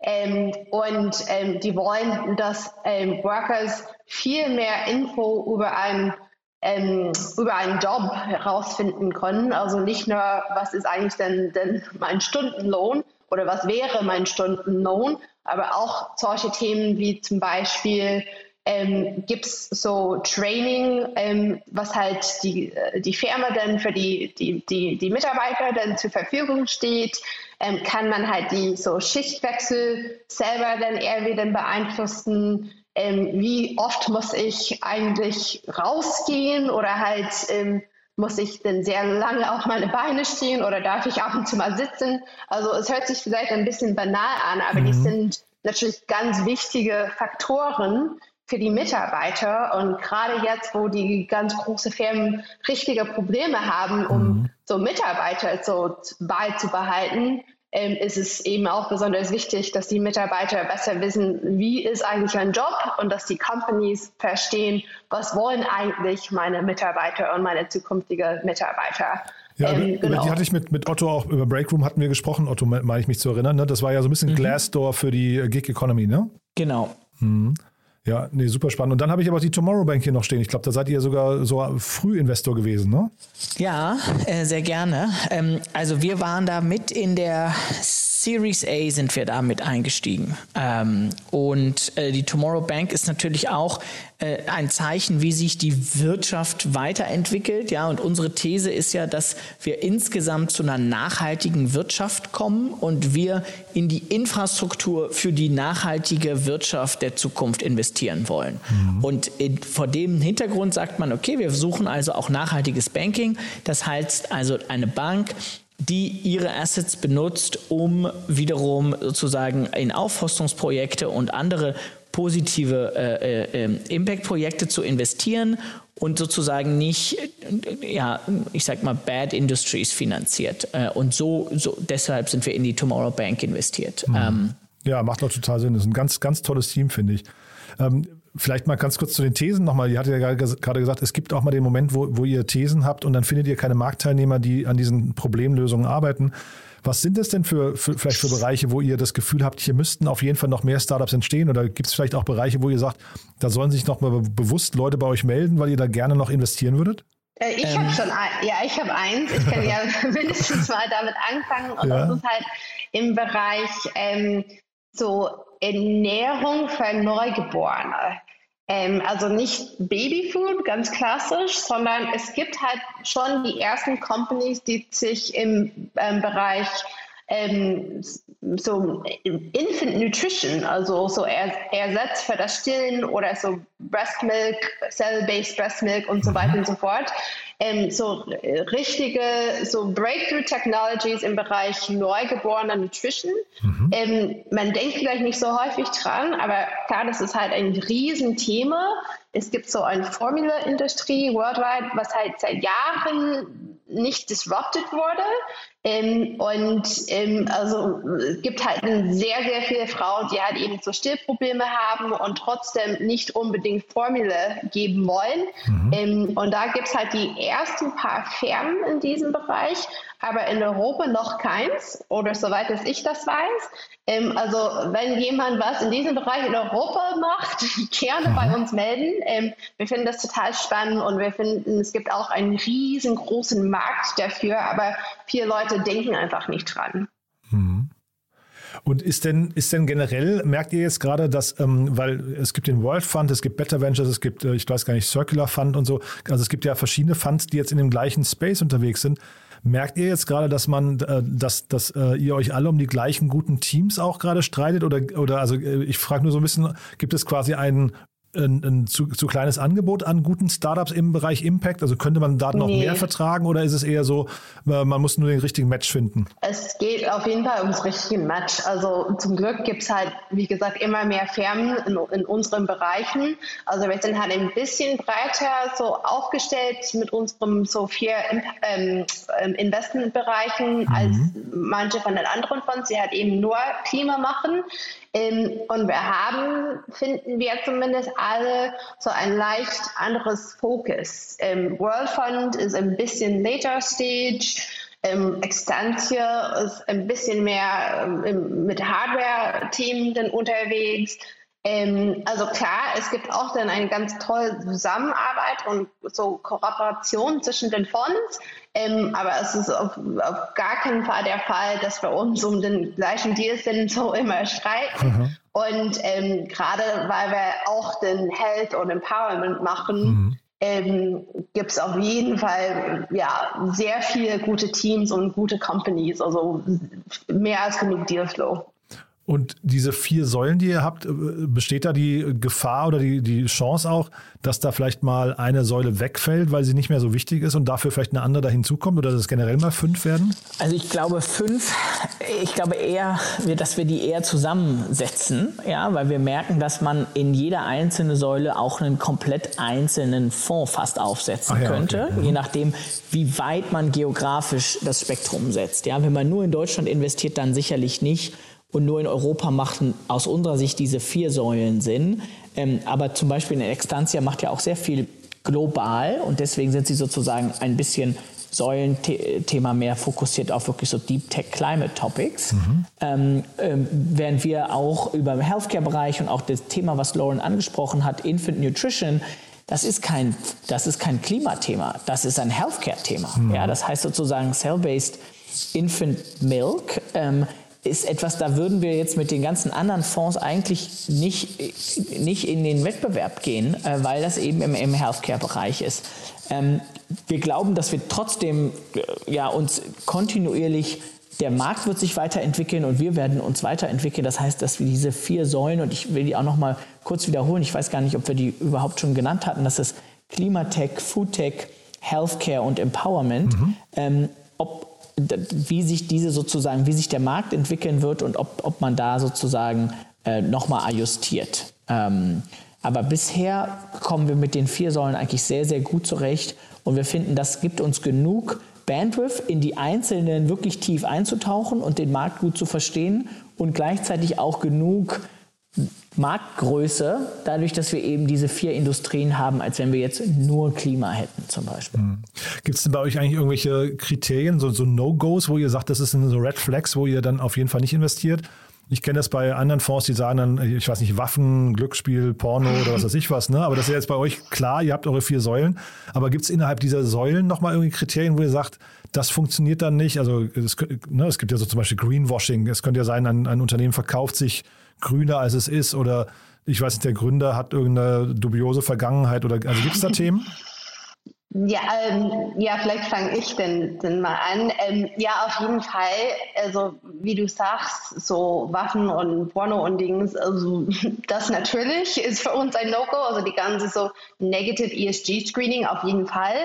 Ähm, und ähm, die wollen, dass ähm, Workers viel mehr Info über einen, ähm, über einen Job herausfinden können. Also nicht nur, was ist eigentlich denn, denn mein Stundenlohn oder was wäre mein Stundenlohn, aber auch solche Themen wie zum Beispiel, ähm, gibt es so Training, ähm, was halt die, äh, die Firma dann für die, die, die, die Mitarbeiter dann zur Verfügung steht, ähm, kann man halt die so Schichtwechsel selber dann irgendwie dann beeinflussen. Ähm, wie oft muss ich eigentlich rausgehen oder halt ähm, muss ich denn sehr lange auf meine Beine stehen oder darf ich ab und zu mal sitzen? Also es hört sich vielleicht ein bisschen banal an, aber mhm. die sind natürlich ganz wichtige Faktoren, für die Mitarbeiter. Und gerade jetzt, wo die ganz großen Firmen richtige Probleme haben, um mhm. so Mitarbeiter so beizubehalten, ähm, ist es eben auch besonders wichtig, dass die Mitarbeiter besser wissen, wie ist eigentlich ein Job und dass die Companies verstehen, was wollen eigentlich meine Mitarbeiter und meine zukünftigen Mitarbeiter. Ja, ähm, über, genau. die hatte ich mit, mit Otto auch, über Breakroom hatten wir gesprochen, Otto meine ich mich zu erinnern, ne? das war ja so ein bisschen mhm. Glassdoor für die Gig Economy, ne? Genau. Mhm. Ja, nee, super spannend. Und dann habe ich aber die Tomorrow Bank hier noch stehen. Ich glaube, da seid ihr sogar so Frühinvestor gewesen, ne? Ja, äh, sehr gerne. Ähm, also wir waren da mit in der Series A sind wir damit eingestiegen. Ähm, und äh, die Tomorrow Bank ist natürlich auch äh, ein Zeichen, wie sich die Wirtschaft weiterentwickelt. Ja, und unsere These ist ja, dass wir insgesamt zu einer nachhaltigen Wirtschaft kommen und wir in die Infrastruktur für die nachhaltige Wirtschaft der Zukunft investieren wollen. Mhm. Und in, vor dem Hintergrund sagt man, okay, wir suchen also auch nachhaltiges Banking. Das heißt also eine Bank, die ihre Assets benutzt, um wiederum sozusagen in Aufforstungsprojekte und andere positive äh, äh, ähm, Impact-Projekte zu investieren und sozusagen nicht, ja, ich sag mal, Bad Industries finanziert. Äh, und so, so deshalb sind wir in die Tomorrow Bank investiert. Mhm. Ähm, ja, macht doch total Sinn. Das ist ein ganz, ganz tolles Team, finde ich. Ähm, Vielleicht mal ganz kurz zu den Thesen nochmal. Ihr hattet ja gerade gesagt, es gibt auch mal den Moment, wo, wo ihr Thesen habt und dann findet ihr keine Marktteilnehmer, die an diesen Problemlösungen arbeiten. Was sind das denn für, für, vielleicht für Bereiche, wo ihr das Gefühl habt, hier müssten auf jeden Fall noch mehr Startups entstehen? Oder gibt es vielleicht auch Bereiche, wo ihr sagt, da sollen sich noch mal bewusst Leute bei euch melden, weil ihr da gerne noch investieren würdet? Äh, ich ähm. habe schon ein, ja, ich habe eins. Ich kann ja (laughs) (laughs) mindestens mal damit anfangen. Und ja. das ist halt im Bereich ähm, so Ernährung für Neugeborene. Ähm, also nicht Babyfood, ganz klassisch, sondern es gibt halt schon die ersten Companies, die sich im ähm, Bereich ähm, so Infant Nutrition, also so Ersatz für das Stillen oder so Breast Milk, Cell-Based Breast Milk und so weiter und so fort. Ähm, so richtige, so Breakthrough Technologies im Bereich neugeborener Nutrition. Mhm. Ähm, man denkt vielleicht nicht so häufig dran, aber klar, das ist halt ein Riesenthema. Es gibt so eine Formula-Industrie worldwide, was halt seit Jahren nicht disrupted wurde. Ähm, und ähm, also es gibt halt sehr, sehr viele Frauen, die halt eben so Stillprobleme haben und trotzdem nicht unbedingt Formel geben wollen. Mhm. Ähm, und da gibt es halt die ersten paar Firmen in diesem Bereich, aber in Europa noch keins oder soweit dass ich das weiß. Ähm, also wenn jemand was in diesem Bereich in Europa macht, (laughs) gerne bei uns melden. Ähm, wir finden das total spannend und wir finden, es gibt auch einen riesengroßen Markt dafür, aber viele Leute denken einfach nicht dran. Mhm. Und ist denn, ist denn generell, merkt ihr jetzt gerade, dass, ähm, weil es gibt den World Fund, es gibt Better Ventures, es gibt, äh, ich weiß gar nicht, Circular Fund und so, also es gibt ja verschiedene Funds, die jetzt in dem gleichen Space unterwegs sind. Merkt ihr jetzt gerade, dass man, äh, dass, dass äh, ihr euch alle um die gleichen guten Teams auch gerade streitet? Oder, oder also äh, ich frage nur so ein bisschen, gibt es quasi einen ein, ein zu, zu, kleines Angebot an guten Startups im Bereich Impact? Also könnte man da noch nee. mehr vertragen oder ist es eher so, äh, man muss nur den richtigen Match finden? Es geht auf jeden Fall ums richtige Match. Also zum Glück gibt es halt, wie gesagt, immer mehr Firmen in, in, unseren Bereichen. Also wir sind halt ein bisschen breiter so aufgestellt mit unserem so vier ähm, ähm Investmentbereichen mhm. als manche von den anderen Fonds, die halt eben nur Klima machen. Ähm, und wir haben, finden wir zumindest alle, so ein leicht anderes Fokus. Ähm, World Fund ist ein bisschen later stage. Ähm, Extantia ist ein bisschen mehr ähm, mit Hardware-Themen unterwegs. Ähm, also klar, es gibt auch dann eine ganz tolle Zusammenarbeit und so Kooperation zwischen den Fonds, ähm, aber es ist auf, auf, gar keinen Fall der Fall, dass wir uns um den gleichen Deal sind, so immer streiten. Mhm. Und ähm, gerade weil wir auch den Health und Empowerment machen, mhm. Ähm, gibt es auf jeden Fall ja, sehr viele gute Teams und gute Companies, also mehr als genug Dealflow. Und diese vier Säulen, die ihr habt, äh, besteht da die Gefahr oder die, die Chance auch, dass da vielleicht mal eine Säule wegfällt, weil sie nicht mehr so wichtig ist und dafür vielleicht eine andere da hinzukommt oder dass es generell mal fünf werden? Also ich glaube fünf, ich glaube eher, dass wir die eher zusammensetzen, ja, weil wir merken, dass man in jeder einzelnen Säule auch einen komplett einzelnen Fonds fast aufsetzen ja, könnte, okay. mhm. je nachdem, wie weit man geografisch das Spektrum setzt. Ja, wenn man nur in Deutschland investiert, dann sicherlich nicht und nur in Europa machten aus unserer Sicht diese vier Säulen Sinn. Ähm, aber zum Beispiel eine Extantia macht ja auch sehr viel global und deswegen sind sie sozusagen ein bisschen Säulenthema mehr fokussiert auf wirklich so Deep Tech Climate Topics. Mhm. Ähm, ähm, während wir auch über den Healthcare-Bereich und auch das Thema, was Lauren angesprochen hat, Infant Nutrition, das ist kein, das ist kein Klimathema, das ist ein Healthcare-Thema. Mhm. Ja, das heißt sozusagen Cell-Based Infant Milk. Ähm, ist etwas, da würden wir jetzt mit den ganzen anderen Fonds eigentlich nicht, nicht in den Wettbewerb gehen, äh, weil das eben im, im Healthcare-Bereich ist. Ähm, wir glauben, dass wir trotzdem äh, ja, uns kontinuierlich der Markt wird sich weiterentwickeln und wir werden uns weiterentwickeln. Das heißt, dass wir diese vier Säulen, und ich will die auch noch mal kurz wiederholen, ich weiß gar nicht, ob wir die überhaupt schon genannt hatten, das ist Klimatech, Foodtech, Healthcare und Empowerment, mhm. ähm, ob, wie sich diese sozusagen, wie sich der Markt entwickeln wird und ob, ob man da sozusagen äh, nochmal ajustiert. Ähm, aber bisher kommen wir mit den vier Säulen eigentlich sehr, sehr gut zurecht und wir finden, das gibt uns genug Bandwidth, in die einzelnen wirklich tief einzutauchen und den Markt gut zu verstehen und gleichzeitig auch genug Marktgröße, dadurch, dass wir eben diese vier Industrien haben, als wenn wir jetzt nur Klima hätten zum Beispiel. Mhm. Gibt es denn bei euch eigentlich irgendwelche Kriterien, so, so No-Gos, wo ihr sagt, das ist so Red Flags, wo ihr dann auf jeden Fall nicht investiert? Ich kenne das bei anderen Fonds, die sagen dann, ich weiß nicht, Waffen, Glücksspiel, Porno oder was weiß ich was, ne? Aber das ist jetzt bei euch klar, ihr habt eure vier Säulen. Aber gibt es innerhalb dieser Säulen nochmal irgendwie Kriterien, wo ihr sagt, das funktioniert dann nicht? Also es, ne, es gibt ja so zum Beispiel Greenwashing. Es könnte ja sein, ein, ein Unternehmen verkauft sich grüner als es ist oder ich weiß nicht, der Gründer hat irgendeine dubiose Vergangenheit oder also gibt es da Themen? Ja, ähm, ja, vielleicht fange ich denn, denn mal an. Ähm, ja, auf jeden Fall. Also wie du sagst, so Waffen und Porno und Dings, also (laughs) das natürlich ist für uns ein No-Go. Also die ganze so Negative ESG-Screening auf jeden Fall.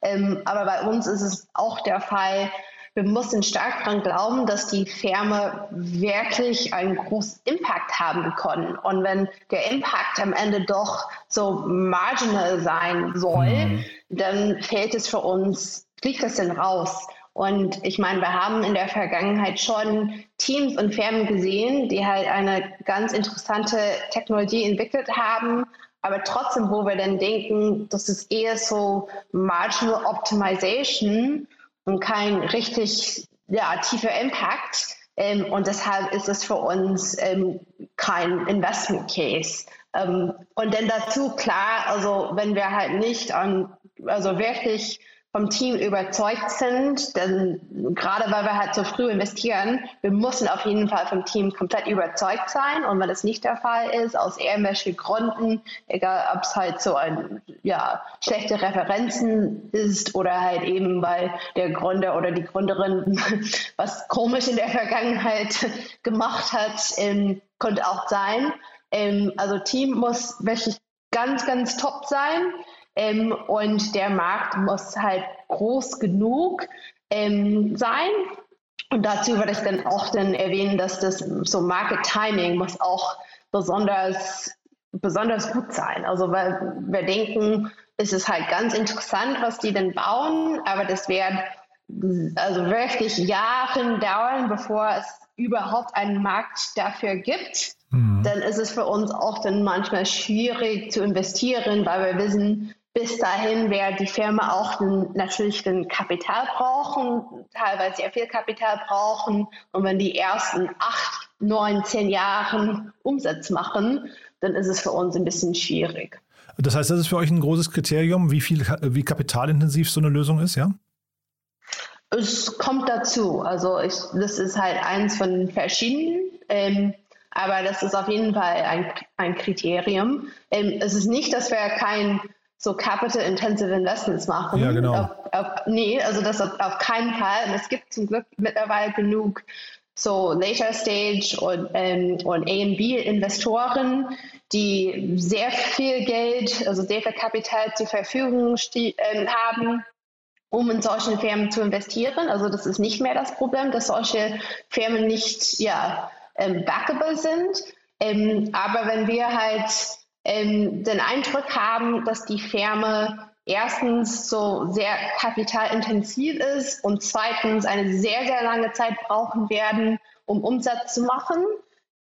Ähm, aber bei uns ist es auch der Fall, wir müssen stark daran glauben, dass die Firma wirklich einen großen Impact haben können. Und wenn der Impact am Ende doch so marginal sein soll, mhm. dann fällt es für uns, fliegt das denn raus. Und ich meine, wir haben in der Vergangenheit schon Teams und Firmen gesehen, die halt eine ganz interessante Technologie entwickelt haben, aber trotzdem, wo wir dann denken, das ist eher so Marginal Optimization und kein richtig ja, tiefer Impact. Ähm, und deshalb ist es für uns ähm, kein Investment Case. Ähm, und dann dazu klar, also wenn wir halt nicht an, also wirklich vom Team überzeugt sind, denn gerade weil wir halt so früh investieren, wir müssen auf jeden Fall vom Team komplett überzeugt sein. Und wenn es nicht der Fall ist, aus irgendwelchen Gründen, egal ob es halt so ein, ja, schlechte Referenzen ist oder halt eben, weil der Gründer oder die Gründerin (laughs) was komisch in der Vergangenheit (laughs) gemacht hat, ähm, könnte auch sein. Ähm, also Team muss wirklich ganz, ganz top sein. Ähm, und der Markt muss halt groß genug ähm, sein. Und dazu würde ich dann auch dann erwähnen, dass das so Market Timing muss auch besonders, besonders gut sein. Also weil wir denken, es ist halt ganz interessant, was die denn bauen, aber das wird also wirklich Jahre dauern, bevor es überhaupt einen Markt dafür gibt. Mhm. Dann ist es für uns auch dann manchmal schwierig zu investieren, weil wir wissen, bis dahin wird die Firma auch den, natürlich den Kapital brauchen, teilweise sehr viel Kapital brauchen. Und wenn die ersten acht, neun, zehn Jahre Umsatz machen, dann ist es für uns ein bisschen schwierig. Das heißt, das ist für euch ein großes Kriterium, wie viel, wie kapitalintensiv so eine Lösung ist, ja? Es kommt dazu. Also ich, das ist halt eins von verschiedenen. Ähm, aber das ist auf jeden Fall ein, ein Kriterium. Ähm, es ist nicht, dass wir kein so capital-intensive Investments machen. Ja, genau. Auf, auf, nee, also das auf, auf keinen Fall. Und es gibt zum Glück mittlerweile genug so Later Stage und, ähm, und A&B-Investoren, die sehr viel Geld, also sehr viel Kapital zur Verfügung äh, haben, um in solchen Firmen zu investieren. Also das ist nicht mehr das Problem, dass solche Firmen nicht ja, ähm, backable sind. Ähm, aber wenn wir halt ähm, den Eindruck haben, dass die Firma erstens so sehr kapitalintensiv ist und zweitens eine sehr, sehr lange Zeit brauchen werden, um Umsatz zu machen,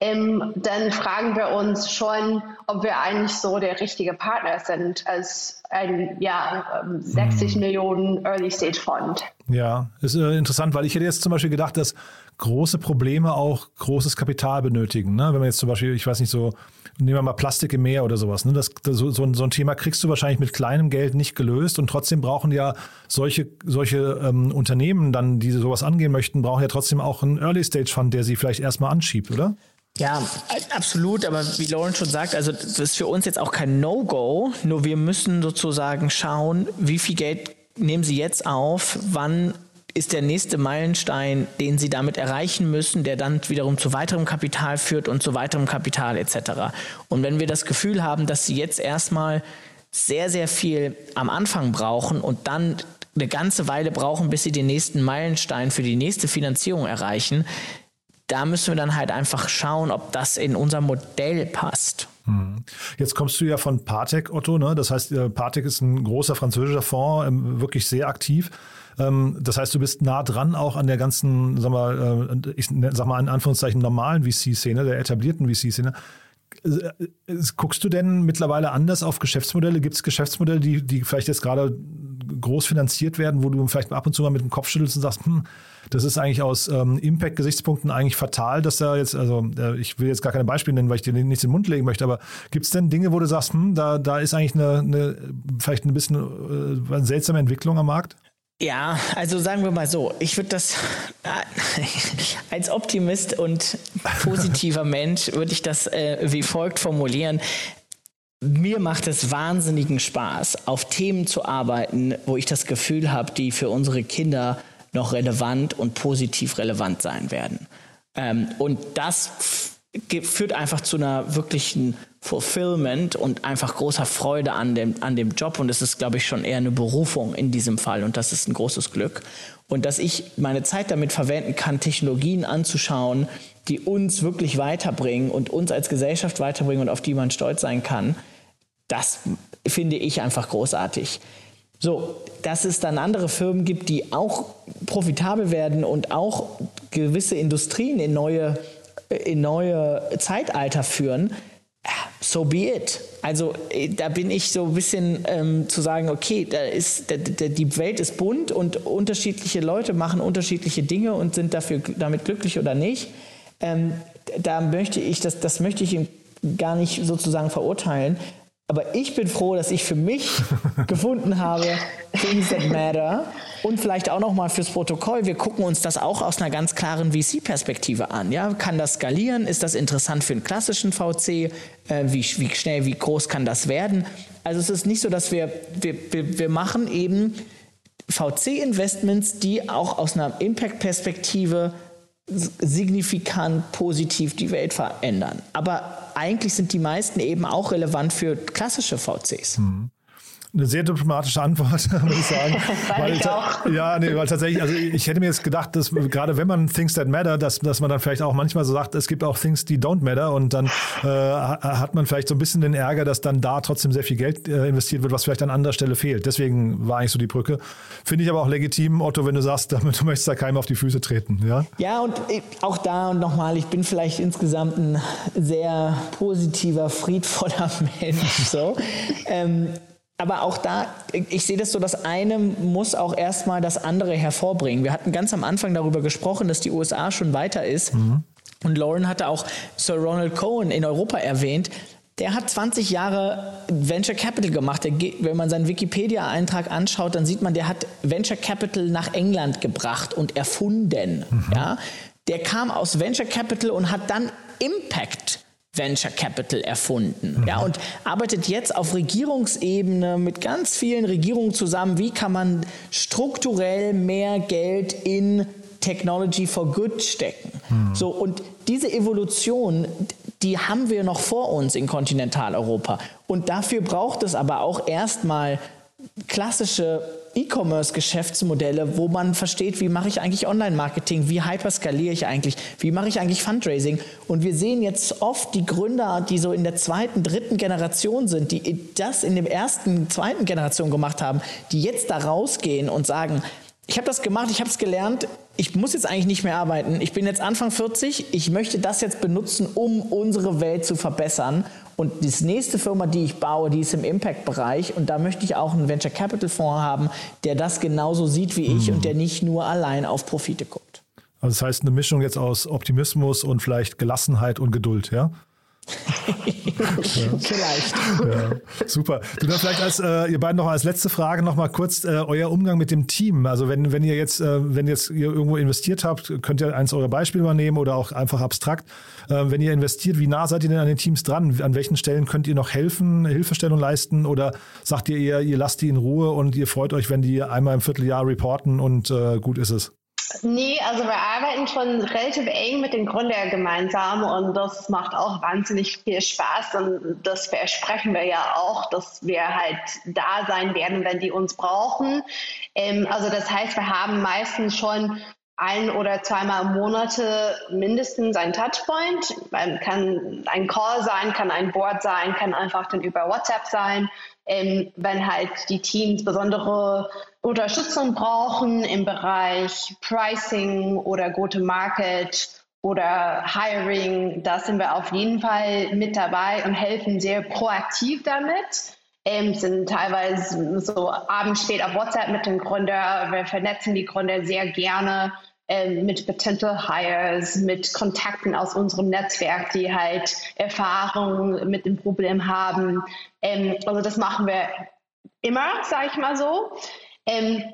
ähm, dann fragen wir uns schon, ob wir eigentlich so der richtige Partner sind als ein ja, 60 hm. Millionen Early Stage Fund. Ja, ist äh, interessant, weil ich hätte jetzt zum Beispiel gedacht, dass große Probleme auch großes Kapital benötigen. Ne? Wenn man jetzt zum Beispiel, ich weiß nicht, so, nehmen wir mal Plastik im Meer oder sowas. Ne? Das, das so, so, ein Thema kriegst du wahrscheinlich mit kleinem Geld nicht gelöst und trotzdem brauchen ja solche, solche ähm, Unternehmen dann, die sowas angehen möchten, brauchen ja trotzdem auch einen Early Stage Fund, der sie vielleicht erstmal anschiebt, oder? Ja, absolut. Aber wie Lauren schon sagt, also das ist für uns jetzt auch kein No-Go. Nur wir müssen sozusagen schauen, wie viel Geld nehmen Sie jetzt auf, wann ist der nächste Meilenstein, den Sie damit erreichen müssen, der dann wiederum zu weiterem Kapital führt und zu weiterem Kapital etc. Und wenn wir das Gefühl haben, dass Sie jetzt erstmal sehr, sehr viel am Anfang brauchen und dann eine ganze Weile brauchen, bis sie den nächsten Meilenstein für die nächste Finanzierung erreichen, da müssen wir dann halt einfach schauen, ob das in unser Modell passt. Hm. Jetzt kommst du ja von Partec, Otto. Ne? Das heißt, äh, Partec ist ein großer französischer Fonds, ähm, wirklich sehr aktiv. Ähm, das heißt, du bist nah dran auch an der ganzen, sag mal, äh, ich sag mal in Anführungszeichen normalen VC-Szene, der etablierten VC-Szene. Äh, guckst du denn mittlerweile anders auf Geschäftsmodelle? Gibt es Geschäftsmodelle, die, die vielleicht jetzt gerade groß finanziert werden, wo du vielleicht ab und zu mal mit dem Kopf schüttelst und sagst, hm, das ist eigentlich aus ähm, Impact-Gesichtspunkten eigentlich fatal, dass da jetzt, also äh, ich will jetzt gar keine Beispiele nennen, weil ich dir nichts in den Mund legen möchte, aber gibt es denn Dinge, wo du sagst, hm, da, da ist eigentlich eine, eine vielleicht ein bisschen äh, eine seltsame Entwicklung am Markt? Ja, also sagen wir mal so, ich würde das äh, (laughs) als Optimist und positiver (laughs) Mensch würde ich das äh, wie folgt formulieren. Mir macht es wahnsinnigen Spaß, auf Themen zu arbeiten, wo ich das Gefühl habe, die für unsere Kinder noch relevant und positiv relevant sein werden. Ähm, und das führt einfach zu einer wirklichen Fulfillment und einfach großer Freude an dem, an dem Job. Und es ist, glaube ich, schon eher eine Berufung in diesem Fall. Und das ist ein großes Glück. Und dass ich meine Zeit damit verwenden kann, Technologien anzuschauen, die uns wirklich weiterbringen und uns als Gesellschaft weiterbringen und auf die man stolz sein kann, das finde ich einfach großartig. So, dass es dann andere Firmen gibt, die auch profitabel werden und auch gewisse Industrien in neue, in neue Zeitalter führen, so be it. Also äh, da bin ich so ein bisschen ähm, zu sagen, okay, da ist, da, da, die Welt ist bunt und unterschiedliche Leute machen unterschiedliche Dinge und sind dafür damit glücklich oder nicht. Ähm, da möchte ich, das, das möchte ich gar nicht sozusagen verurteilen. Aber ich bin froh, dass ich für mich (laughs) gefunden habe, Things that matter. Und vielleicht auch nochmal fürs Protokoll, wir gucken uns das auch aus einer ganz klaren VC-Perspektive an. Ja? Kann das skalieren? Ist das interessant für einen klassischen VC? Äh, wie, wie schnell, wie groß kann das werden? Also es ist nicht so, dass wir, wir, wir, wir machen eben VC-Investments, die auch aus einer Impact-Perspektive signifikant positiv die Welt verändern. Aber eigentlich sind die meisten eben auch relevant für klassische VCs. Mhm eine sehr diplomatische Antwort, (laughs) muss ich sagen. (laughs) weil ich auch. Ja, nee, weil tatsächlich, also ich hätte mir jetzt gedacht, dass gerade wenn man Things That Matter, dass, dass man dann vielleicht auch manchmal so sagt, es gibt auch Things, die don't matter und dann äh, hat man vielleicht so ein bisschen den Ärger, dass dann da trotzdem sehr viel Geld äh, investiert wird, was vielleicht an anderer Stelle fehlt. Deswegen war eigentlich so die Brücke. Finde ich aber auch legitim, Otto, wenn du sagst, (laughs) damit, du möchtest da keinem auf die Füße treten. Ja, ja und auch da und nochmal, ich bin vielleicht insgesamt ein sehr positiver, friedvoller Mensch. So. ähm, aber auch da, ich sehe das so, das eine muss auch erstmal das andere hervorbringen. Wir hatten ganz am Anfang darüber gesprochen, dass die USA schon weiter ist. Mhm. Und Lauren hatte auch Sir Ronald Cohen in Europa erwähnt. Der hat 20 Jahre Venture Capital gemacht. Der, wenn man seinen Wikipedia-Eintrag anschaut, dann sieht man, der hat Venture Capital nach England gebracht und erfunden. Mhm. Ja? Der kam aus Venture Capital und hat dann Impact Venture Capital erfunden. Mhm. Ja, und arbeitet jetzt auf Regierungsebene mit ganz vielen Regierungen zusammen. Wie kann man strukturell mehr Geld in Technology for Good stecken? Mhm. So, und diese Evolution, die haben wir noch vor uns in Kontinentaleuropa. Und dafür braucht es aber auch erstmal klassische E-Commerce-Geschäftsmodelle, wo man versteht, wie mache ich eigentlich Online-Marketing, wie hyperskaliere ich eigentlich, wie mache ich eigentlich Fundraising. Und wir sehen jetzt oft die Gründer, die so in der zweiten, dritten Generation sind, die das in der ersten, zweiten Generation gemacht haben, die jetzt da rausgehen und sagen, ich habe das gemacht, ich habe es gelernt, ich muss jetzt eigentlich nicht mehr arbeiten. Ich bin jetzt Anfang 40, ich möchte das jetzt benutzen, um unsere Welt zu verbessern Und die nächste Firma, die ich baue, die ist im Impact-Bereich. Und da möchte ich auch einen Venture Capital Fonds haben, der das genauso sieht wie ich mhm. und der nicht nur allein auf Profite guckt. Also das heißt eine Mischung jetzt aus Optimismus und vielleicht Gelassenheit und Geduld, ja? (laughs) Vielleicht. Ja, super. Du dann vielleicht als äh, ihr beiden noch als letzte Frage noch mal kurz äh, euer Umgang mit dem Team. Also wenn, wenn ihr jetzt, äh, wenn jetzt ihr irgendwo investiert habt, könnt ihr eins eurer Beispiele mal nehmen oder auch einfach abstrakt. Äh, wenn ihr investiert, wie nah seid ihr denn an den Teams dran? An welchen Stellen könnt ihr noch helfen, Hilfestellung leisten oder sagt ihr eher, ihr lasst die in Ruhe und ihr freut euch, wenn die einmal im Vierteljahr reporten und äh, gut ist es? Nee, also wir arbeiten schon relativ eng mit den Gründern gemeinsam und das macht auch wahnsinnig viel Spaß und das versprechen wir ja auch, dass wir halt da sein werden, wenn die uns brauchen. Ähm, also das heißt, wir haben meistens schon ein oder zweimal im Monate mindestens ein Touchpoint. Kann ein Call sein, kann ein Board sein, kann einfach dann über WhatsApp sein ähm, wenn halt die Teams besondere Unterstützung brauchen im Bereich Pricing oder Go-to-Market oder Hiring, da sind wir auf jeden Fall mit dabei und helfen sehr proaktiv damit. Ähm, sind teilweise so abends spät auf WhatsApp mit dem Gründer. Wir vernetzen die Gründer sehr gerne mit Potential Hires, mit Kontakten aus unserem Netzwerk, die halt Erfahrung mit dem Problem haben. Ähm, also das machen wir immer, sage ich mal so. Ähm,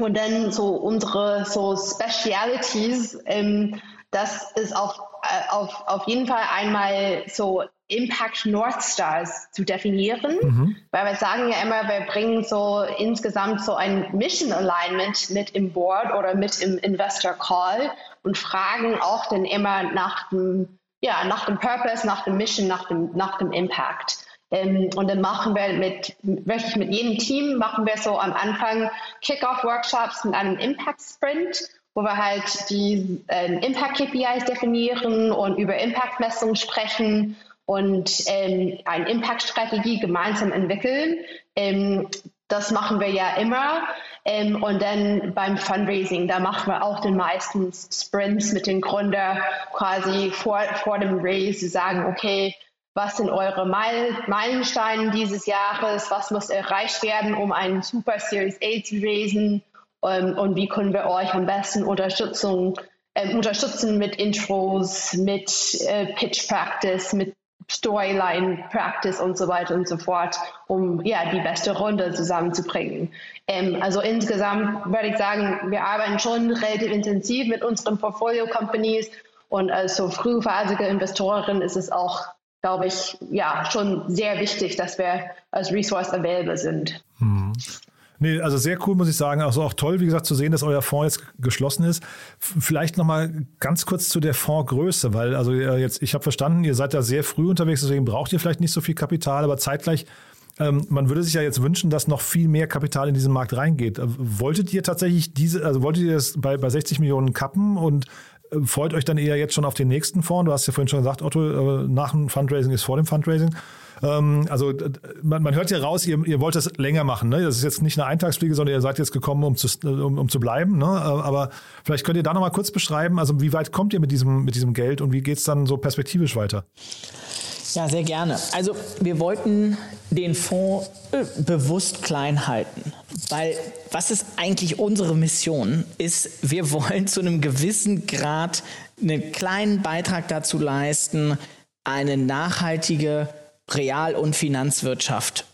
und dann so unsere so Specialities, ähm, das ist auf, äh, auf, auf jeden Fall einmal so Impact North Stars zu definieren, mhm. weil wir sagen ja immer, wir bringen so insgesamt so ein Mission Alignment mit im Board oder mit im Investor Call und fragen auch dann immer nach dem, ja, nach dem Purpose, nach dem Mission, nach dem, nach dem Impact. Ähm, und dann machen wir mit, wirklich mit jedem Team, machen wir so am Anfang Kickoff-Workshops mit einem Impact-Sprint, wo wir halt die äh, Impact-KPIs definieren und über Impact-Messungen sprechen und ähm, eine Impact-Strategie gemeinsam entwickeln. Ähm, das machen wir ja immer. Ähm, und dann beim Fundraising, da machen wir auch den meisten Sprints mit den Gründern quasi vor, vor dem Raise, sie sagen, okay, was sind eure Meilensteine dieses Jahres? Was muss erreicht werden, um einen Super Series A zu raisen? Ähm, und wie können wir euch am besten Unterstützung, äh, unterstützen mit Intros, mit äh, Pitch Practice, mit Storyline, Practice und so weiter und so fort, um ja die beste Runde zusammenzubringen. Ähm, also insgesamt würde ich sagen, wir arbeiten schon relativ intensiv mit unseren Portfolio Companies und als so frühphasige Investorin ist es auch, glaube ich, ja schon sehr wichtig, dass wir als Resource available sind. Hm. Nee, also sehr cool, muss ich sagen. Also auch toll, wie gesagt, zu sehen, dass euer Fonds jetzt geschlossen ist. Vielleicht nochmal ganz kurz zu der Fondsgröße, weil also jetzt, ich habe verstanden, ihr seid da sehr früh unterwegs, deswegen braucht ihr vielleicht nicht so viel Kapital, aber zeitgleich ähm, man würde sich ja jetzt wünschen, dass noch viel mehr Kapital in diesen Markt reingeht. Äh, wolltet ihr tatsächlich diese, also wolltet ihr das bei, bei 60 Millionen kappen und äh, freut euch dann eher jetzt schon auf den nächsten Fonds? Du hast ja vorhin schon gesagt, Otto, äh, nach dem Fundraising ist vor dem Fundraising. Ähm, also man, man, hört ja raus, ihr, ihr wollt das länger machen. Ne? Das ist jetzt nicht eine Eintagsfliege, sondern ihr seid jetzt gekommen, um zu, um, um zu bleiben. Ne? Äh, aber vielleicht könnt ihr da nochmal kurz beschreiben, also wie weit kommt ihr mit diesem, mit diesem Geld und wie geht es dann so perspektivisch weiter? Ja, sehr gerne. Also wir wollten den Fonds äh, bewusst klein halten, weil was ist eigentlich unsere Mission? Ist, wir wollen zu einem gewissen Grad einen kleinen Beitrag dazu leisten, eine nachhaltige Real- und Finanzwirtschaft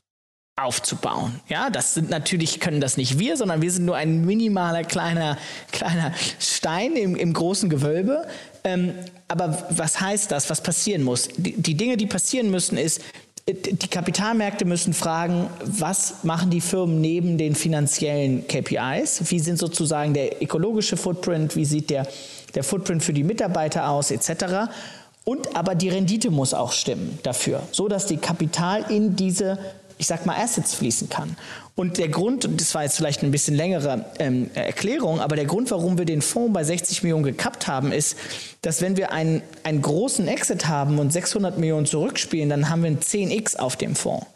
aufzubauen. Ja, das sind natürlich, können das nicht wir, sondern wir sind nur ein minimaler kleiner, kleiner Stein im, im großen Gewölbe. Ähm, aber was heißt das? Was passieren muss? Die, die Dinge, die passieren müssen, ist, die Kapitalmärkte müssen fragen, was machen die Firmen neben den finanziellen KPIs? Wie sind sozusagen der ökologische Footprint? Wie sieht der, der Footprint für die Mitarbeiter aus, etc.? Und aber die Rendite muss auch stimmen dafür, so dass die Kapital in diese, ich sag mal, Assets fließen kann. Und der Grund, und das war jetzt vielleicht ein bisschen längere ähm, Erklärung, aber der Grund, warum wir den Fonds bei 60 Millionen gekappt haben, ist, dass wenn wir einen, einen großen Exit haben und 600 Millionen zurückspielen, dann haben wir ein 10x auf dem Fonds.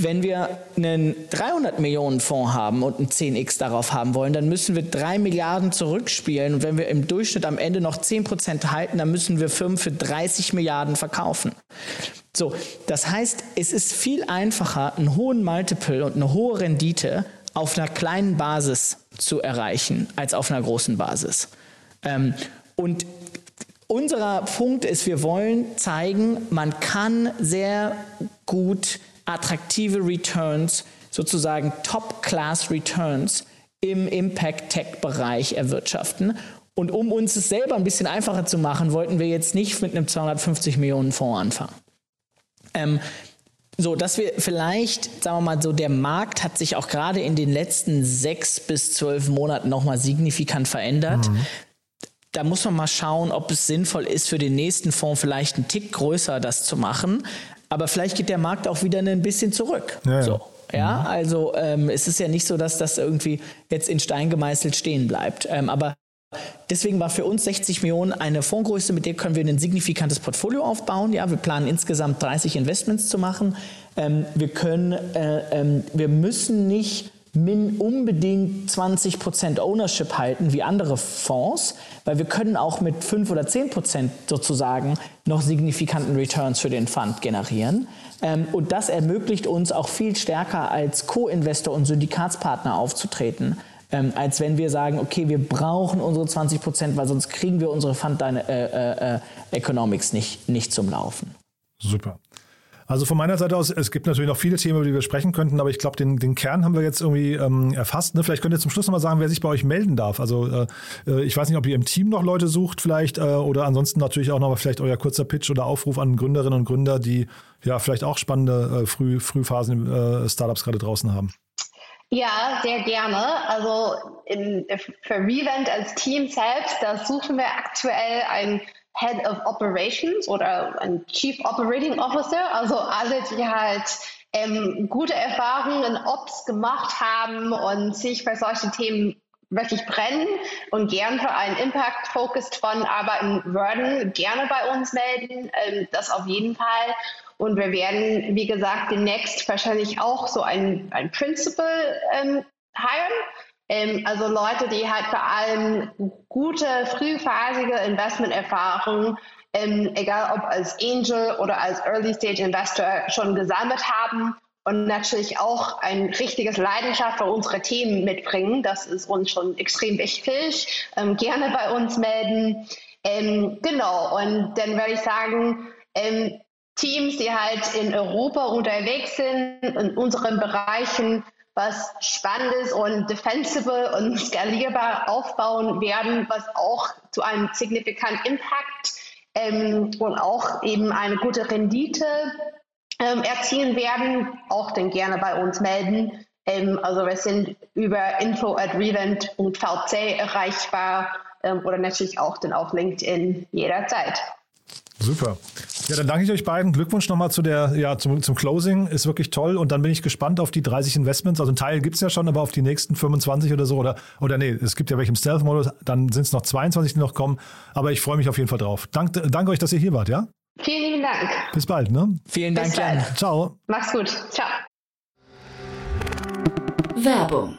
Wenn wir einen 300 Millionen Fonds haben und einen 10x darauf haben wollen, dann müssen wir 3 Milliarden zurückspielen. Und wenn wir im Durchschnitt am Ende noch 10 Prozent halten, dann müssen wir Firmen für 30 Milliarden verkaufen. So, das heißt, es ist viel einfacher, einen hohen Multiple und eine hohe Rendite auf einer kleinen Basis zu erreichen, als auf einer großen Basis. Ähm, und unser Punkt ist, wir wollen zeigen, man kann sehr gut attraktive Returns, sozusagen Top-Class-Returns im Impact-Tech-Bereich erwirtschaften. Und um uns es selber ein bisschen einfacher zu machen, wollten wir jetzt nicht mit einem 250 Millionen Fonds anfangen. Ähm, so, dass wir vielleicht, sagen wir mal so, der Markt hat sich auch gerade in den letzten sechs bis zwölf Monaten nochmal signifikant verändert. Mhm. Da muss man mal schauen, ob es sinnvoll ist, für den nächsten Fonds vielleicht einen Tick größer das zu machen. Aber vielleicht geht der Markt auch wieder ein bisschen zurück. Ja, so. Ja, mhm. also ähm, es ist ja nicht so, dass das irgendwie jetzt in Stein gemeißelt stehen bleibt. Ähm, aber Deswegen war für uns 60 Millionen eine Fondsgröße, mit der können wir ein signifikantes Portfolio aufbauen. Ja, wir planen insgesamt 30 Investments zu machen. Ähm, wir können, äh, ähm, wir müssen nicht min unbedingt 20% Ownership halten wie andere Fonds, weil wir können auch mit 5 oder 10% sozusagen noch signifikanten Returns für den Fund generieren. Ähm, und das ermöglicht uns auch viel stärker als Co-Investor und Syndikatspartner aufzutreten ähm, als wenn wir sagen, okay, wir brauchen unsere 20 Prozent, weil sonst kriegen wir unsere Fund äh, äh, äh, Economics nicht, nicht zum Laufen. Super. Also von meiner Seite aus, es gibt natürlich noch viele Themen, über die wir sprechen könnten, aber ich glaube, den, den Kern haben wir jetzt irgendwie ähm, erfasst. Ne? Vielleicht könnt ihr zum Schluss nochmal sagen, wer sich bei euch melden darf. Also äh, äh, ich weiß nicht, ob ihr im Team noch Leute sucht vielleicht äh, oder ansonsten natürlich auch noch vielleicht euer kurzer Pitch oder Aufruf an Gründerinnen und Gründer, die ja vielleicht auch spannende äh, Früh, Frühphasen-Startups äh, gerade draußen haben. Ja, sehr gerne. Also in, für Revent als Team selbst, da suchen wir aktuell ein Head of Operations oder ein Chief Operating Officer, also alle, die halt ähm, gute Erfahrungen in Ops gemacht haben und sich für solche Themen wirklich brennen und gern für einen Impact-Focused Fund arbeiten würden, gerne bei uns melden. Ähm, das auf jeden Fall. Und wir werden, wie gesagt, demnächst wahrscheinlich auch so ein, ein Principal ähm, hiren. Ähm, also Leute, die halt vor allem gute, frühphasige Investmenterfahrungen, ähm, egal ob als Angel oder als Early Stage Investor schon gesammelt haben und natürlich auch ein richtiges Leidenschaft für unsere Themen mitbringen. Das ist uns schon extrem wichtig. Ähm, gerne bei uns melden. Ähm, genau, und dann würde ich sagen, ähm, Teams, die halt in Europa unterwegs sind, in unseren Bereichen was Spannendes und defensible und skalierbar aufbauen werden, was auch zu einem signifikanten Impact ähm, und auch eben eine gute Rendite ähm, erzielen werden, auch dann gerne bei uns melden. Ähm, also wir sind über info at revent.vc erreichbar ähm, oder natürlich auch dann auf LinkedIn jederzeit. Super. Ja, dann danke ich euch beiden. Glückwunsch nochmal zu der, ja, zum, zum Closing. Ist wirklich toll. Und dann bin ich gespannt auf die 30 Investments. Also ein Teil gibt es ja schon, aber auf die nächsten 25 oder so. Oder, oder nee, es gibt ja welche im Stealth-Modus. Dann sind es noch 22, die noch kommen. Aber ich freue mich auf jeden Fall drauf. Dank, danke euch, dass ihr hier wart, ja? Vielen lieben Dank. Bis bald, ne? Vielen Dank, Jan. Ciao. Mach's gut. Ciao. Werbung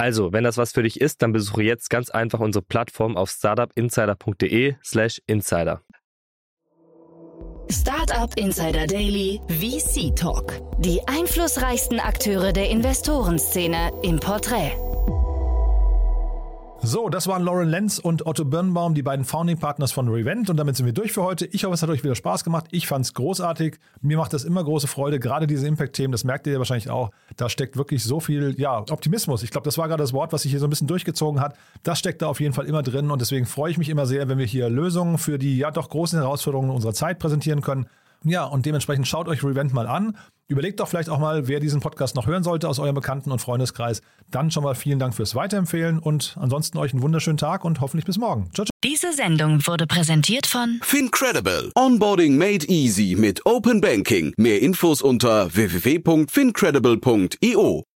Also, wenn das was für dich ist, dann besuche jetzt ganz einfach unsere Plattform auf startupinsider.de/slash insider. Startup Insider Daily VC Talk. Die einflussreichsten Akteure der Investorenszene im Porträt. So, das waren Lauren Lenz und Otto Birnbaum, die beiden Founding Partners von Revent. Und damit sind wir durch für heute. Ich hoffe, es hat euch wieder Spaß gemacht. Ich fand es großartig. Mir macht das immer große Freude, gerade diese Impact-Themen, das merkt ihr wahrscheinlich auch. Da steckt wirklich so viel ja, Optimismus. Ich glaube, das war gerade das Wort, was sich hier so ein bisschen durchgezogen hat. Das steckt da auf jeden Fall immer drin. Und deswegen freue ich mich immer sehr, wenn wir hier Lösungen für die ja doch großen Herausforderungen unserer Zeit präsentieren können. Ja, und dementsprechend schaut euch Revent mal an. Überlegt doch vielleicht auch mal, wer diesen Podcast noch hören sollte aus eurem Bekannten- und Freundeskreis. Dann schon mal vielen Dank fürs Weiterempfehlen und ansonsten euch einen wunderschönen Tag und hoffentlich bis morgen. Ciao, ciao. Diese Sendung wurde präsentiert von Fincredible. Onboarding made easy mit Open Banking. Mehr Infos unter www.fincredible.io.